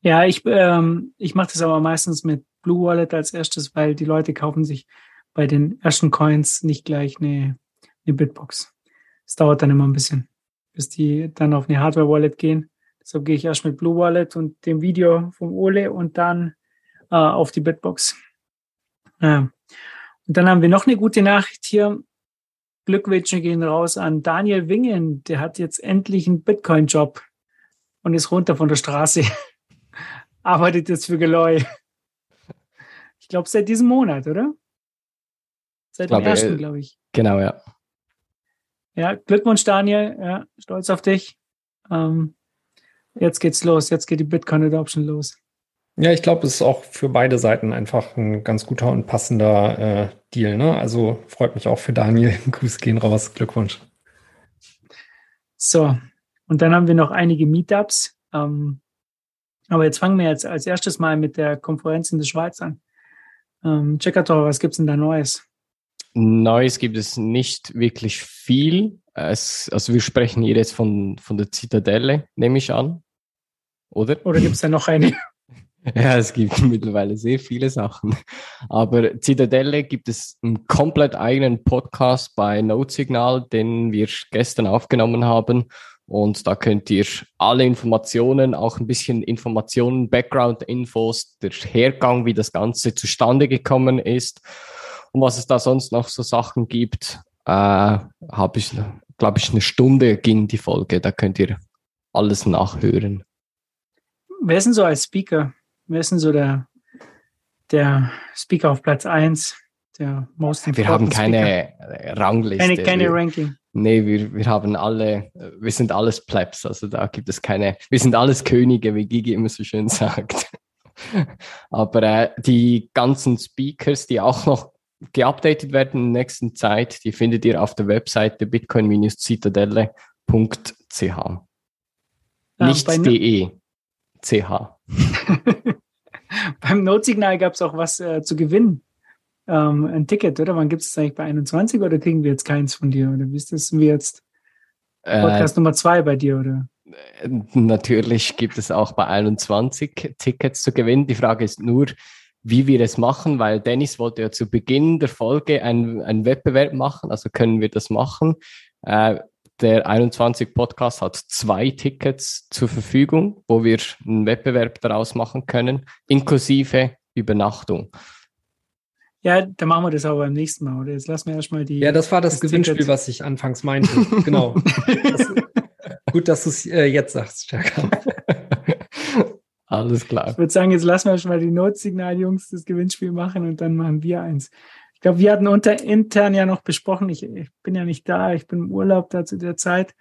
Ja, ich, ähm, ich mache das aber meistens mit Blue Wallet als erstes, weil die Leute kaufen sich bei den ersten Coins nicht gleich eine, eine Bitbox. Es dauert dann immer ein bisschen, bis die dann auf eine Hardware Wallet gehen. Deshalb gehe ich erst mit Blue Wallet und dem Video vom Ole und dann äh, auf die Bitbox. Ja. Und dann haben wir noch eine gute Nachricht hier. Glückwünsche gehen raus an Daniel Wingen. Der hat jetzt endlich einen Bitcoin-Job und ist runter von der Straße. Arbeitet jetzt für Geloy. Ich glaube, seit diesem Monat, oder? Seit Glaube, dem ersten, äh, glaube ich. Genau, ja. Ja, Glückwunsch, Daniel. Ja, stolz auf dich. Ähm, jetzt geht's los. Jetzt geht die Bitcoin Adoption los. Ja, ich glaube, es ist auch für beide Seiten einfach ein ganz guter und passender äh, Deal. Ne? Also freut mich auch für Daniel. Gruß gehen raus. Glückwunsch. So, und dann haben wir noch einige Meetups. Ähm, aber jetzt fangen wir jetzt als erstes mal mit der Konferenz in der Schweiz an. Ähm, Checkator, was gibt's denn da Neues? Neues gibt es nicht wirklich viel. Es, also wir sprechen hier jetzt von, von der Zitadelle, nehme ich an. Oder? Oder gibt's da noch eine? Ja, es gibt mittlerweile sehr viele Sachen. Aber Zitadelle gibt es einen komplett eigenen Podcast bei Notesignal, den wir gestern aufgenommen haben. Und da könnt ihr alle Informationen, auch ein bisschen Informationen, Background-Infos, der Hergang, wie das Ganze zustande gekommen ist und was es da sonst noch so Sachen gibt, äh, habe ich, glaube ich, eine Stunde ging die Folge. Da könnt ihr alles nachhören. Wer ist denn so als Speaker? Wer ist denn so der, der Speaker auf Platz 1? Der most Wir haben Speaker? keine Rangliste. keine, keine wir, Ranking. Nee, wir, wir haben alle, wir sind alles Plebs, also da gibt es keine, wir sind alles Könige, wie Gigi immer so schön sagt. Aber äh, die ganzen Speakers, die auch noch geupdatet werden in der nächsten Zeit, die findet ihr auf der Webseite bitcoin-zitadelle.ch. Nicht bei- de, ch. Beim Notsignal gab es auch was äh, zu gewinnen. Ähm, ein Ticket, oder? Wann gibt es eigentlich bei 21 oder kriegen wir jetzt keins von dir? Oder wie ist das wir jetzt? Äh, Podcast Nummer zwei bei dir, oder? Natürlich gibt es auch bei 21 Tickets zu gewinnen. Die Frage ist nur, wie wir es machen, weil Dennis wollte ja zu Beginn der Folge einen, einen Wettbewerb machen, also können wir das machen. Äh, der 21 Podcast hat zwei Tickets zur Verfügung, wo wir einen Wettbewerb daraus machen können, inklusive Übernachtung. Ja, dann machen wir das aber beim nächsten Mal, oder? Jetzt lassen wir erstmal die. Ja, das war das Das Gewinnspiel. Gewinnspiel, was ich anfangs meinte. genau. Das, gut, dass du es äh, jetzt sagst, stärker. Alles klar. Ich würde sagen, jetzt lassen wir erstmal die Notsignal-Jungs das Gewinnspiel machen und dann machen wir eins. Ich glaube, wir hatten unter, intern ja noch besprochen, ich, ich bin ja nicht da, ich bin im Urlaub da zu der Zeit,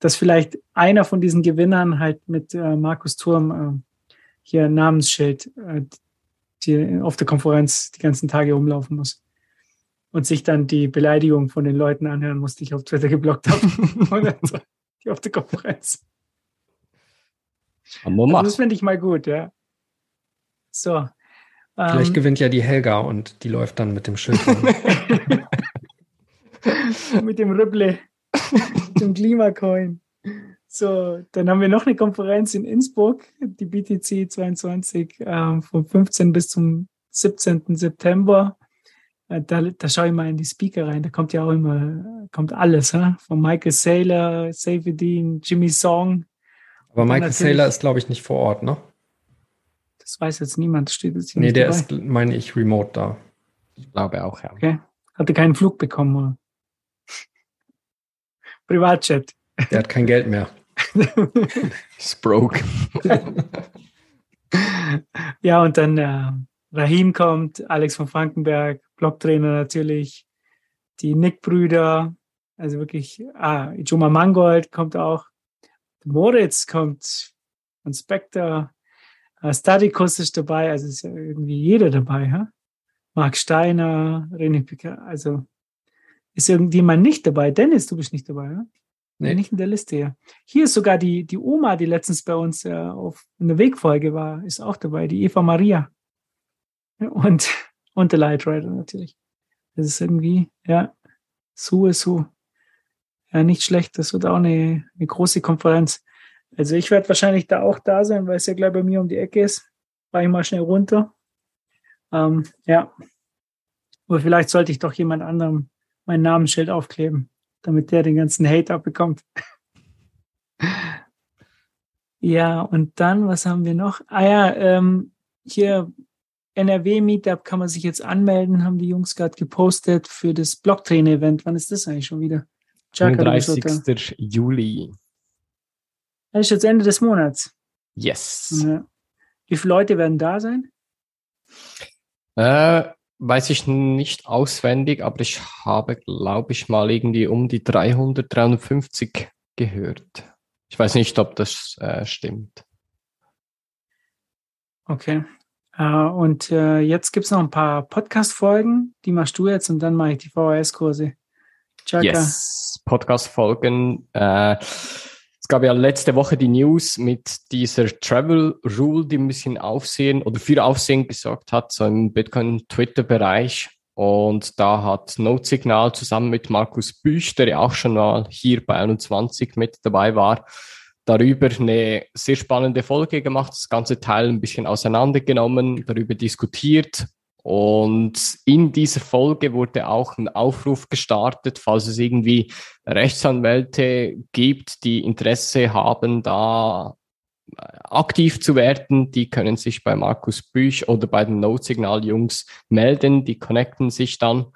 dass vielleicht einer von diesen Gewinnern halt mit äh, Markus Turm äh, hier ein Namensschild äh, die auf der Konferenz die ganzen Tage rumlaufen muss und sich dann die Beleidigung von den Leuten anhören muss, die ich auf Twitter geblockt habe. Die auf der Konferenz. Also das finde ich mal gut, ja. So. Vielleicht Ähm, gewinnt ja die Helga und die läuft dann mit dem Schild. mit dem Ripple, mit dem Klimacoin. So, dann haben wir noch eine Konferenz in Innsbruck, die BTC 22, ähm, vom 15. bis zum 17. September. Äh, da, da schaue ich mal in die Speaker rein. Da kommt ja auch immer, kommt alles, hä? von Michael Saylor, Safedin, Jimmy Song. Aber Michael Saylor ist, glaube ich, nicht vor Ort, ne? Das weiß jetzt niemand, steht jetzt hier Nee, nicht der dabei. ist, meine ich, remote da. Ich glaube auch, ja. Okay. Hatte keinen Flug bekommen. Oder? Privatjet. Der hat kein Geld mehr. Ist broke. Ja, und dann äh, Rahim kommt, Alex von Frankenberg, Blocktrainer natürlich, die Nick-Brüder, also wirklich, ah, Ijoma Mangold kommt auch, Moritz kommt Spectre, äh, Stadikus ist dabei, also ist ja irgendwie jeder dabei, ha? Marc Steiner, René Picker, also ist irgendjemand nicht dabei. Dennis, du bist nicht dabei, ne? Nee. Nicht in der Liste, ja. Hier ist sogar die, die Oma, die letztens bei uns äh, auf einer Wegfolge war, ist auch dabei, die Eva Maria. Ja, Und, und der Light Rider natürlich. Das ist irgendwie, ja, Su ist Su. Ja, nicht schlecht. Das wird auch eine, eine große Konferenz. Also ich werde wahrscheinlich da auch da sein, weil es ja gleich bei mir um die Ecke ist. Fahre ich mal schnell runter. Ähm, ja. Aber vielleicht sollte ich doch jemand anderem mein Namensschild aufkleben, damit der den ganzen Hate abbekommt. ja, und dann, was haben wir noch? Ah ja, ähm, hier NRW-Meetup kann man sich jetzt anmelden, haben die Jungs gerade gepostet für das Blocktrain-Event. Wann ist das eigentlich schon wieder? Chaka, du bist doch da. 31. Juli. Das ist jetzt Ende des Monats. Yes. Ja. Wie viele Leute werden da sein? Äh, weiß ich nicht auswendig, aber ich habe, glaube ich, mal irgendwie um die 300, 350 gehört. Ich weiß nicht, ob das äh, stimmt. Okay. Äh, und äh, jetzt gibt es noch ein paar Podcast-Folgen, die machst du jetzt und dann mache ich die VHS-Kurse. Yes, Podcast-Folgen. Äh, es gab ja letzte Woche die News mit dieser Travel Rule, die ein bisschen Aufsehen oder für Aufsehen gesorgt hat, so im Bitcoin-Twitter-Bereich. Und da hat Notsignal zusammen mit Markus Büch, der ja auch schon mal hier bei 21 mit dabei war, darüber eine sehr spannende Folge gemacht, das ganze Teil ein bisschen auseinandergenommen, darüber diskutiert. Und in dieser Folge wurde auch ein Aufruf gestartet, falls es irgendwie Rechtsanwälte gibt, die Interesse haben, da äh, aktiv zu werden, die können sich bei Markus Büch oder bei den Notsignal-Jungs melden, die connecten sich dann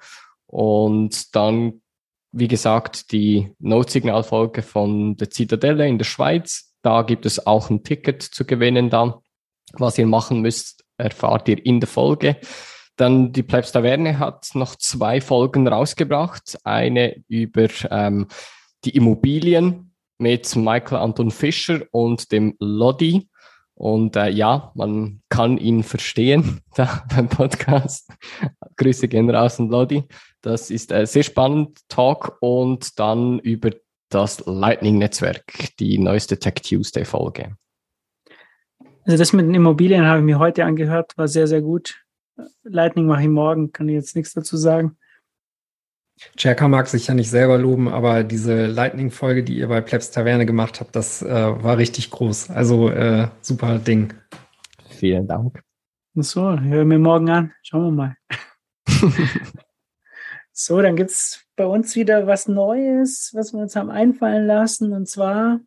und dann, wie gesagt, die Notsignal-Folge von der Zitadelle in der Schweiz, da gibt es auch ein Ticket zu gewinnen dann. Was ihr machen müsst, erfahrt ihr in der Folge. Dann die Plebs Taverne hat noch zwei Folgen rausgebracht. Eine über ähm, die Immobilien mit Michael Anton Fischer und dem Lodi. Und äh, ja, man kann ihn verstehen da beim Podcast. Grüße gehen raus an Lodi. Das ist äh, sehr spannend Talk und dann über das Lightning-Netzwerk, die neueste Tech Tuesday-Folge. Also das mit den Immobilien habe ich mir heute angehört, war sehr, sehr gut. Lightning mache ich morgen, kann ich jetzt nichts dazu sagen. Jerka mag sich ja nicht selber loben, aber diese Lightning-Folge, die ihr bei Plebs Taverne gemacht habt, das äh, war richtig groß. Also äh, super Ding. Vielen Dank. So, hören wir morgen an. Schauen wir mal. so, dann gibt es bei uns wieder was Neues, was wir uns haben einfallen lassen. Und zwar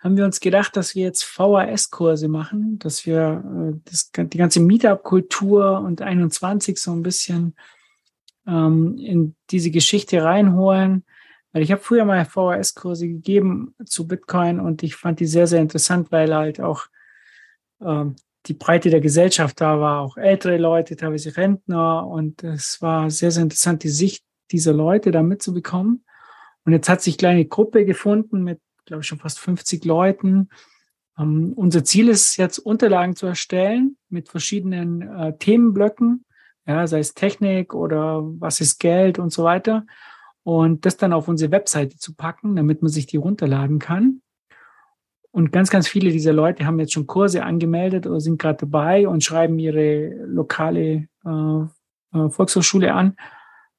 haben wir uns gedacht, dass wir jetzt VHS-Kurse machen, dass wir äh, das, die ganze Meetup-Kultur und 21 so ein bisschen ähm, in diese Geschichte reinholen. Weil ich habe früher mal VHS-Kurse gegeben zu Bitcoin und ich fand die sehr, sehr interessant, weil halt auch ähm, die Breite der Gesellschaft da war, auch ältere Leute, teilweise Rentner und es war sehr, sehr interessant, die Sicht dieser Leute da mitzubekommen. Und jetzt hat sich kleine Gruppe gefunden mit, glaube ich, schon fast 50 Leuten. Ähm, unser Ziel ist jetzt Unterlagen zu erstellen mit verschiedenen äh, Themenblöcken, ja, sei es Technik oder was ist Geld und so weiter. Und das dann auf unsere Webseite zu packen, damit man sich die runterladen kann. Und ganz, ganz viele dieser Leute haben jetzt schon Kurse angemeldet oder sind gerade dabei und schreiben ihre lokale äh, äh Volkshochschule an.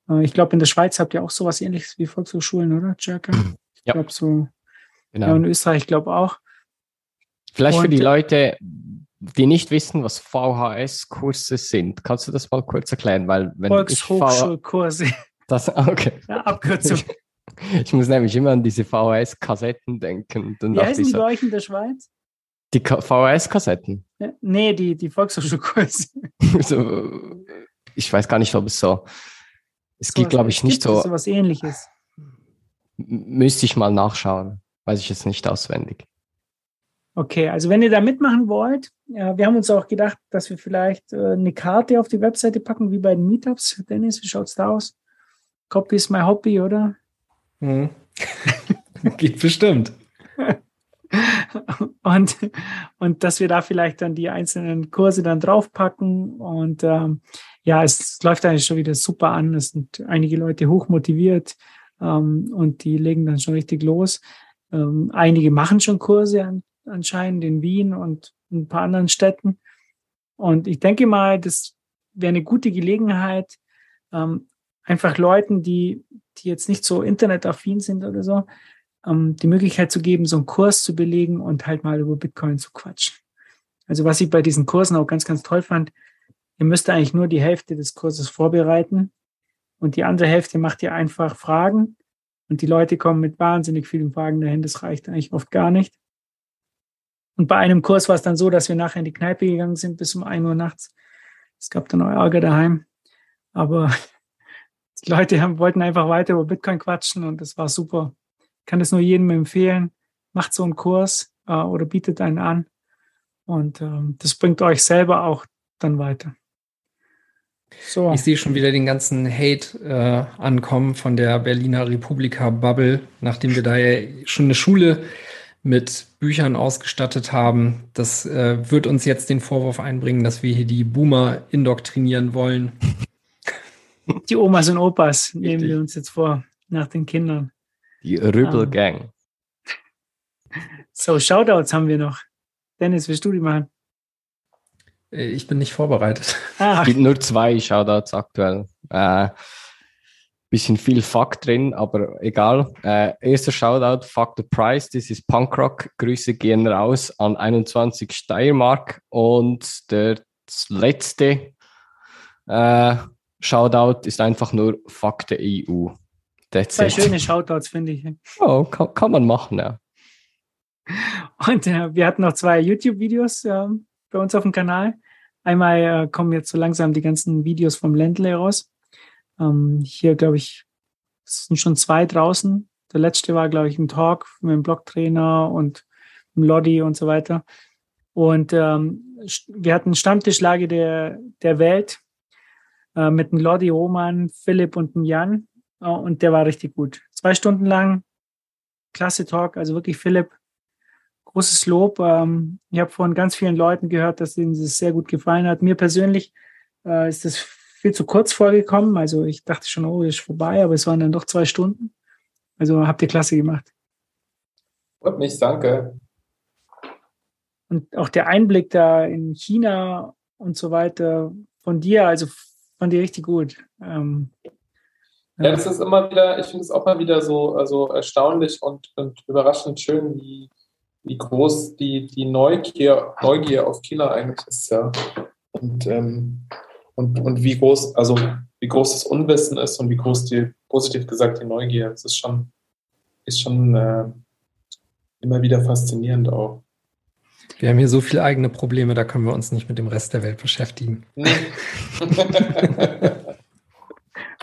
Äh, ich glaube, in der Schweiz habt ihr auch sowas ähnliches wie Volkshochschulen, oder, Jerka? Ich Ja. glaube so. Genau. Ja, in Österreich, glaube auch. Vielleicht für Und- die Leute, die nicht wissen, was VHS-Kurse sind. Kannst du das mal kurz erklären? Weil wenn Volkshochschulkurse, das, okay. ja, Abkürzung. Ich muss nämlich immer an diese VHS-Kassetten denken. Dann Wie heißen die so, bei euch in der Schweiz? die Ka- VHS-Kassetten. Ja, Nee, die, die Volkshochschulkurse. so, ich weiß gar nicht, ob es so. Es gibt, Sowas- glaube ich, nicht gibt so. so was ähnliches. Müsste ich mal nachschauen. Weiß ich jetzt nicht auswendig. Okay, also wenn ihr da mitmachen wollt, ja, wir haben uns auch gedacht, dass wir vielleicht äh, eine Karte auf die Webseite packen, wie bei den Meetups. Dennis, wie schaut's da aus? Copy is my hobby, oder? Hm. Geht bestimmt. und, und dass wir da vielleicht dann die einzelnen Kurse dann draufpacken. Und ähm, ja, es läuft eigentlich schon wieder super an. Es sind einige Leute hoch motiviert ähm, und die legen dann schon richtig los. Ähm, einige machen schon Kurse an, anscheinend in Wien und ein paar anderen Städten. Und ich denke mal, das wäre eine gute Gelegenheit, ähm, einfach Leuten, die, die jetzt nicht so internetaffin sind oder so, ähm, die Möglichkeit zu geben, so einen Kurs zu belegen und halt mal über Bitcoin zu quatschen. Also was ich bei diesen Kursen auch ganz, ganz toll fand, ihr müsst eigentlich nur die Hälfte des Kurses vorbereiten und die andere Hälfte macht ihr einfach Fragen und die Leute kommen mit wahnsinnig vielen Fragen dahin. Das reicht eigentlich oft gar nicht. Und bei einem Kurs war es dann so, dass wir nachher in die Kneipe gegangen sind bis um ein Uhr nachts. Es gab dann auch Ärger daheim. Aber die Leute haben, wollten einfach weiter über Bitcoin quatschen und das war super. Ich kann das nur jedem empfehlen. Macht so einen Kurs äh, oder bietet einen an. Und ähm, das bringt euch selber auch dann weiter. So. Ich sehe schon wieder den ganzen Hate äh, ankommen von der Berliner Republika-Bubble, nachdem wir da ja schon eine Schule mit Büchern ausgestattet haben. Das äh, wird uns jetzt den Vorwurf einbringen, dass wir hier die Boomer indoktrinieren wollen. Die Omas und Opas nehmen Richtig. wir uns jetzt vor, nach den Kindern. Die Rübel Ah. Gang. So, Shoutouts haben wir noch. Dennis, willst du die machen? Äh, ich bin nicht vorbereitet. Ah, Es gibt nur zwei Shoutouts aktuell. Äh, bisschen viel Fuck drin, aber egal. Äh, erster Shoutout, Fuck the Price, this is Punkrock. Grüße gehen raus an 21 Steiermark. Und der letzte äh, Shoutout ist einfach nur Fuck the EU. That's zwei it. schöne Shoutouts, finde ich. Oh, kann, kann man machen, ja. Und äh, wir hatten noch zwei YouTube-Videos äh, bei uns auf dem Kanal. Einmal äh, kommen jetzt so langsam die ganzen Videos vom Ländle raus. Ähm, hier, glaube ich, sind schon zwei draußen. Der letzte war, glaube ich, ein Talk mit dem Blogtrainer und dem Lodi und so weiter. Und ähm, wir hatten Stammtischlage der, der Welt äh, mit dem Lodi, Roman, Philipp und dem Jan. Äh, und der war richtig gut. Zwei Stunden lang. Klasse Talk. Also wirklich Philipp, großes Lob. Ähm, ich habe von ganz vielen Leuten gehört, dass ihnen das sehr gut gefallen hat. Mir persönlich äh, ist das viel zu kurz vorgekommen. Also ich dachte schon, oh, ist vorbei, aber es waren dann doch zwei Stunden. Also habt ihr klasse gemacht. Freut mich, danke. Und auch der Einblick da in China und so weiter von dir, also von dir richtig gut. Ähm, Ja, das ist immer wieder, ich finde es auch mal wieder so also erstaunlich und, und überraschend schön, wie, wie groß die, die Neugier, Neugier auf China eigentlich ist, ja. Und, ähm, und, und wie groß, also wie groß das Unwissen ist und wie groß die, positiv gesagt, die Neugier. Das ist schon, ist schon äh, immer wieder faszinierend auch. Wir haben hier so viele eigene Probleme, da können wir uns nicht mit dem Rest der Welt beschäftigen. Nee.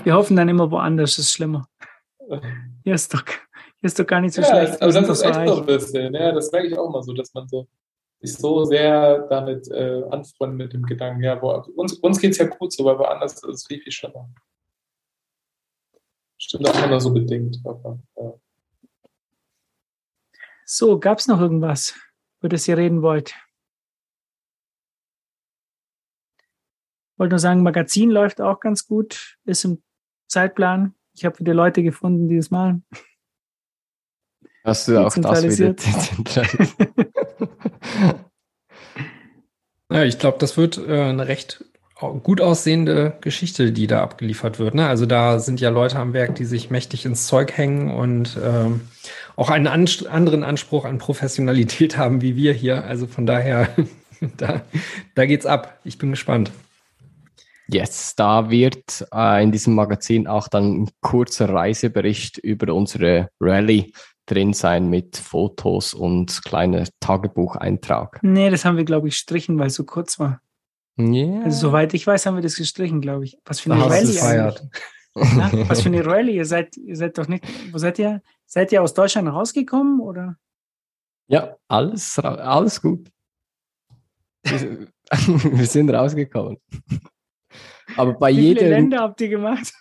Wir hoffen dann immer woanders, ist schlimmer. Hier ist doch, ist doch gar nicht so ja, schlecht. aber wir das ist echt so ein bisschen. Ja, das merke ich auch mal so, dass man so sich so sehr damit äh, anfreundet mit dem Gedanken, ja, wo, uns, uns geht es ja gut so, weil woanders ist es viel, viel schlimmer. Stimmt auch immer so bedingt. Aber, ja. So, gab es noch irgendwas, über das ihr reden wollt? Wollte nur sagen, Magazin läuft auch ganz gut, ist im Zeitplan. Ich habe wieder Leute gefunden, die das machen. Hast du auch das wieder Dezentralisiert. Ja, ich glaube, das wird äh, eine recht gut aussehende Geschichte, die da abgeliefert wird. Ne? Also da sind ja Leute am Werk, die sich mächtig ins Zeug hängen und ähm, auch einen anst anderen Anspruch an Professionalität haben wie wir hier. Also von daher, da, da geht's ab. Ich bin gespannt. Yes, da wird äh, in diesem Magazin auch dann ein kurzer Reisebericht über unsere Rallye drin sein mit Fotos und kleiner Tagebucheintrag. Nee, das haben wir, glaube ich, gestrichen, weil es so kurz war. Yeah. Also soweit ich weiß, haben wir das gestrichen, glaube ich. Was für eine Rallye? Ja, was für eine Rallye? Ihr seid, ihr seid doch nicht, wo seid ihr? Seid ihr aus Deutschland rausgekommen oder? Ja, alles, alles gut. Wir, wir sind rausgekommen. Aber bei Wie viele jedem, Länder habt ihr gemacht?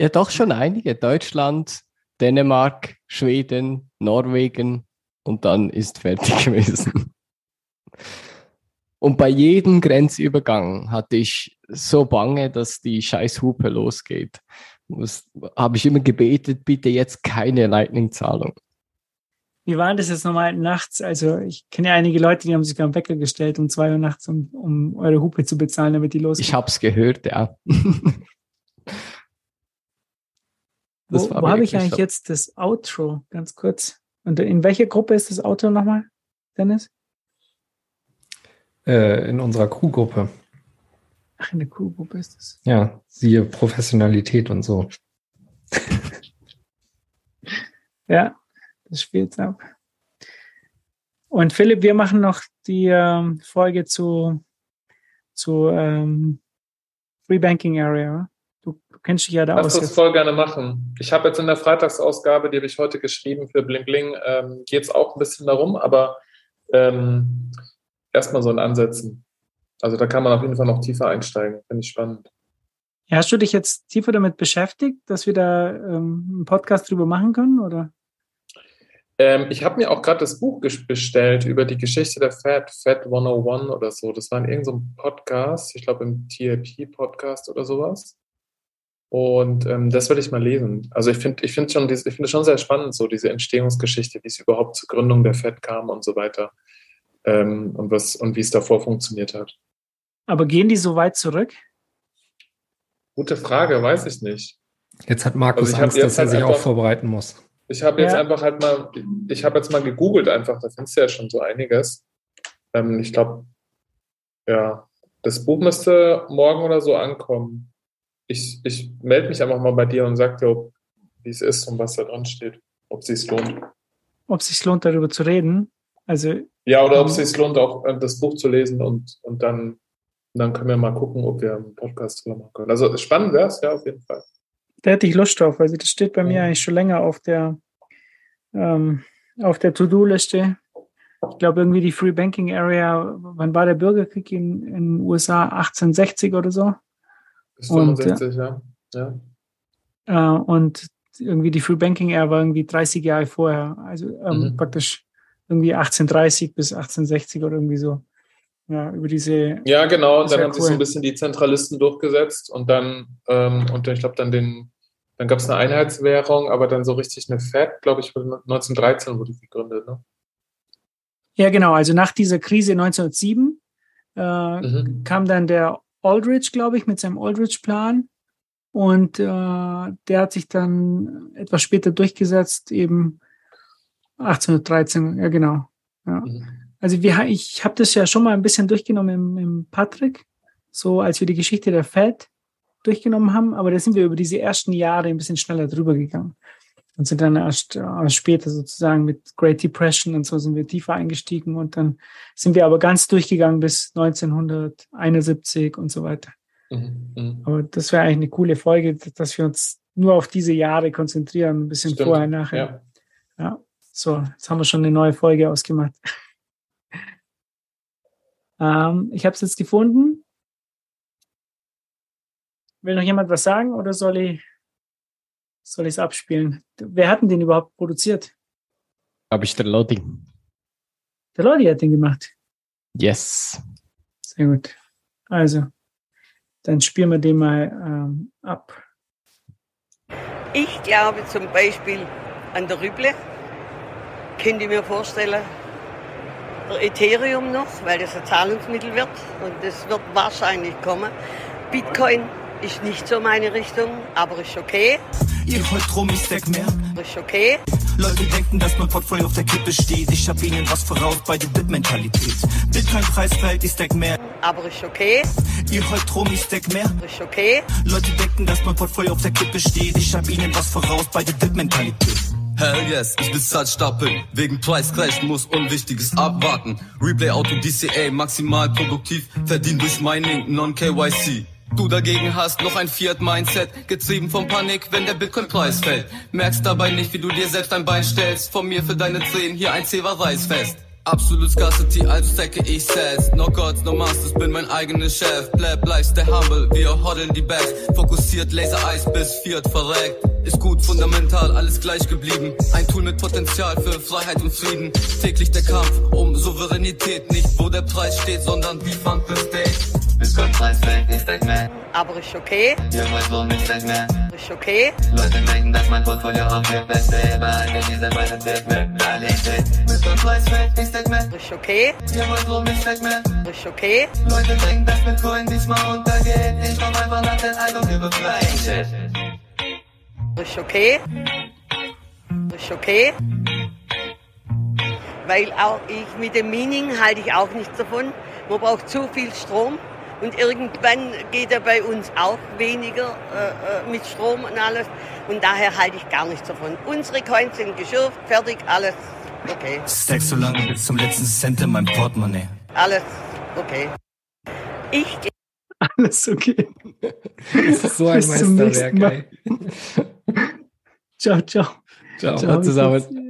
ja doch schon einige. Deutschland, Dänemark, Schweden, Norwegen und dann ist fertig gewesen. Und bei jedem Grenzübergang hatte ich so Bange, dass die Scheißhupe losgeht. Habe ich immer gebetet, bitte jetzt keine Lightning-Zahlung. Wie war das jetzt nochmal nachts? Also ich kenne ja einige Leute, die haben sich am Wecker gestellt um zwei Uhr nachts, um, um eure Hupe zu bezahlen, damit die losgeht. Ich habe es gehört, ja. Das wo wo habe ich eigentlich jetzt das Outro? Ganz kurz. Und in welcher Gruppe ist das Outro nochmal, Dennis? Äh, in unserer Crewgruppe. Ach, in der Crewgruppe ist das. Ja, siehe Professionalität und so. Ja, das spielt's ab. Und Philipp, wir machen noch die ähm, Folge zu, zu ähm, Free Banking Area. Du, du kennst dich ja da Lass aus. das jetzt. voll gerne machen. Ich habe jetzt in der Freitagsausgabe, die habe ich heute geschrieben für Bling Bling, ähm, geht es auch ein bisschen darum, aber ähm, erstmal so in Ansätzen. Also da kann man auf jeden Fall noch tiefer einsteigen. Finde ich spannend. Ja, hast du dich jetzt tiefer damit beschäftigt, dass wir da ähm, einen Podcast drüber machen können? Oder? Ähm, ich habe mir auch gerade das Buch bestellt über die Geschichte der Fed, Fed 101 oder so. Das war in irgendeinem Podcast, ich glaube im TLP-Podcast oder sowas. Und ähm, das will ich mal lesen. Also ich finde ich finde schon, ich finde es schon sehr spannend, so diese Entstehungsgeschichte, wie es überhaupt zur Gründung der Fed kam und so weiter. Ähm, und was und wie es davor funktioniert hat. Aber gehen die so weit zurück? Gute Frage, weiß ich nicht. Jetzt hat Markus Also Angst, jetzt dass er halt sich auch einfach- vorbereiten muss. Ich habe jetzt Ja. einfach halt mal, ich habe jetzt mal gegoogelt einfach, da findest du ja schon so einiges. Ähm, ich glaube, ja, das Buch müsste morgen oder so ankommen. Ich, ich melde mich einfach mal bei dir und sag dir, ob- wie es ist und was da drin steht, ob es sich lohnt. Ob es sich lohnt, darüber zu reden? Also, Ja, oder ob es sich lohnt, auch äh, das Buch zu lesen und, und dann, dann können wir mal gucken, ob wir einen Podcast drüber machen können. Also spannend wäre es, ja, auf jeden Fall. da hätte ich Lust drauf. Also, das steht bei mir Ja. eigentlich schon länger auf der, ähm, auf der To-Do-Liste. Ich glaube, irgendwie die Free Banking Area, wann war der Bürgerkrieg in den USA? 1860 oder so? Bis Und, 65, ja. ja. Äh, und irgendwie die Free Banking Area war irgendwie 30 Jahre vorher. Also ähm, Mhm. praktisch irgendwie 1830 bis 1860 oder irgendwie so. Ja, über diese, Ja, genau. Und dann haben sich so cool. ein bisschen die Zentralisten durchgesetzt und dann, ähm, und ich glaube, dann den, dann gab es eine Einheitswährung, aber dann so richtig eine Fed, glaube ich, wurde 1913 wurde die gegründet. Ne? ja genau, also nach dieser Krise 1907 äh, Mhm. kam dann der Aldrich, glaube ich, mit seinem Aldrich-Plan. Und äh, der hat sich dann etwas später durchgesetzt, eben 1813, ja genau. Ja. Mhm. Also wir, ich habe das ja schon mal ein bisschen durchgenommen im, im Patrick, so als wir die Geschichte der Fed durchgenommen haben, aber da sind wir über diese ersten Jahre ein bisschen schneller drüber gegangen und sind dann erst äh, später sozusagen mit Great Depression und so sind wir tiefer eingestiegen und dann sind wir aber ganz durchgegangen bis 1971 und so weiter. Mhm. Mhm. Aber das wäre eigentlich eine coole Folge, dass wir uns nur auf diese Jahre konzentrieren, ein bisschen Stimmt. vorher, nachher. Ja. Ja, so, jetzt haben wir schon eine neue Folge ausgemacht. ähm, ich habe es jetzt gefunden. Will noch jemand was sagen oder soll ich soll ich es abspielen? Wer hat denn den überhaupt produziert? Glaube ich, der Lodi. Der Lodi hat den gemacht. Yes. Sehr gut. Also, dann spielen wir den mal ähm, ab. Ich glaube zum Beispiel an der Rüble. Könnt ihr mir vorstellen, der Ethereum noch, weil das ein Zahlungsmittel wird und das wird wahrscheinlich kommen. Bitcoin ist nicht so meine Richtung, aber ist okay. Ihr heult rum, ich stack mehr. Ist okay. Leute denken, dass mein Portfolio auf der Kippe steht. Ich hab ihnen was voraus bei der Bit-Mentalität. Bitcoin-Preis fällt, ich stack mehr. Aber ist okay. Ihr heult rum, ich stack mehr. Ist okay. Leute denken, dass mein Portfolio auf der Kippe steht. Ich hab ihnen was voraus bei der Bit-Mentalität. Hell yes, ich bezahl Stapeln. Wegen Price Crash muss Unwichtiges abwarten. Replay Auto DCA maximal produktiv. Verdient durch Mining, Non-KYC. Du dagegen hast noch ein Fiat-Mindset, getrieben von Panik, wenn der Bitcoin-Preis fällt. Merkst dabei nicht, wie du dir selbst ein Bein stellst. Von mir für deine Zehen hier ein Zewa Reisfest. Absolut Scarcity, also stacke ich Sets. No Gods, no Masters, bin mein eigener Chef. Blab, bleib stay humble, wir hodeln die Bags. Fokussiert, Laser Eis bis Fiat verreckt. Ist gut, fundamental, alles gleich geblieben. Ein Tool mit Potenzial für Freiheit und Frieden. Täglich der Kampf um Souveränität. Nicht wo der Preis steht, sondern wie fand the state. Bitcoin-Preis fällt, ich stack mehr. Aber ist okay. Ihr wollt wohl nicht stack mehr. Ist okay. Leute denken, dass mein Portfolio auf der Beste behalte diese beiden Mentalität. Bitcoin-Preis fällt, ich Ist okay. Wollt wohl nicht stack mehr. Ist okay. Leute denken, dass Bitcoin diesmal untergeht. Ich komm einfach nach der Eindruck über Flying Shit. Ist okay. Ist okay. Weil auch ich mit dem Mining halte ich auch nichts davon. Man braucht zu viel Strom und irgendwann geht er bei uns auch weniger äh, äh, mit Strom und alles. Und daher halte ich gar nichts davon. Unsere Coins sind geschürft, fertig, alles okay. Stack so lange bis zum letzten Cent in meinem Portemonnaie. Alles okay. Ich Alles okay. Das ist so ein Meisterwerk, ey. Ciao, ciao. Ciao. Ciao zusammen.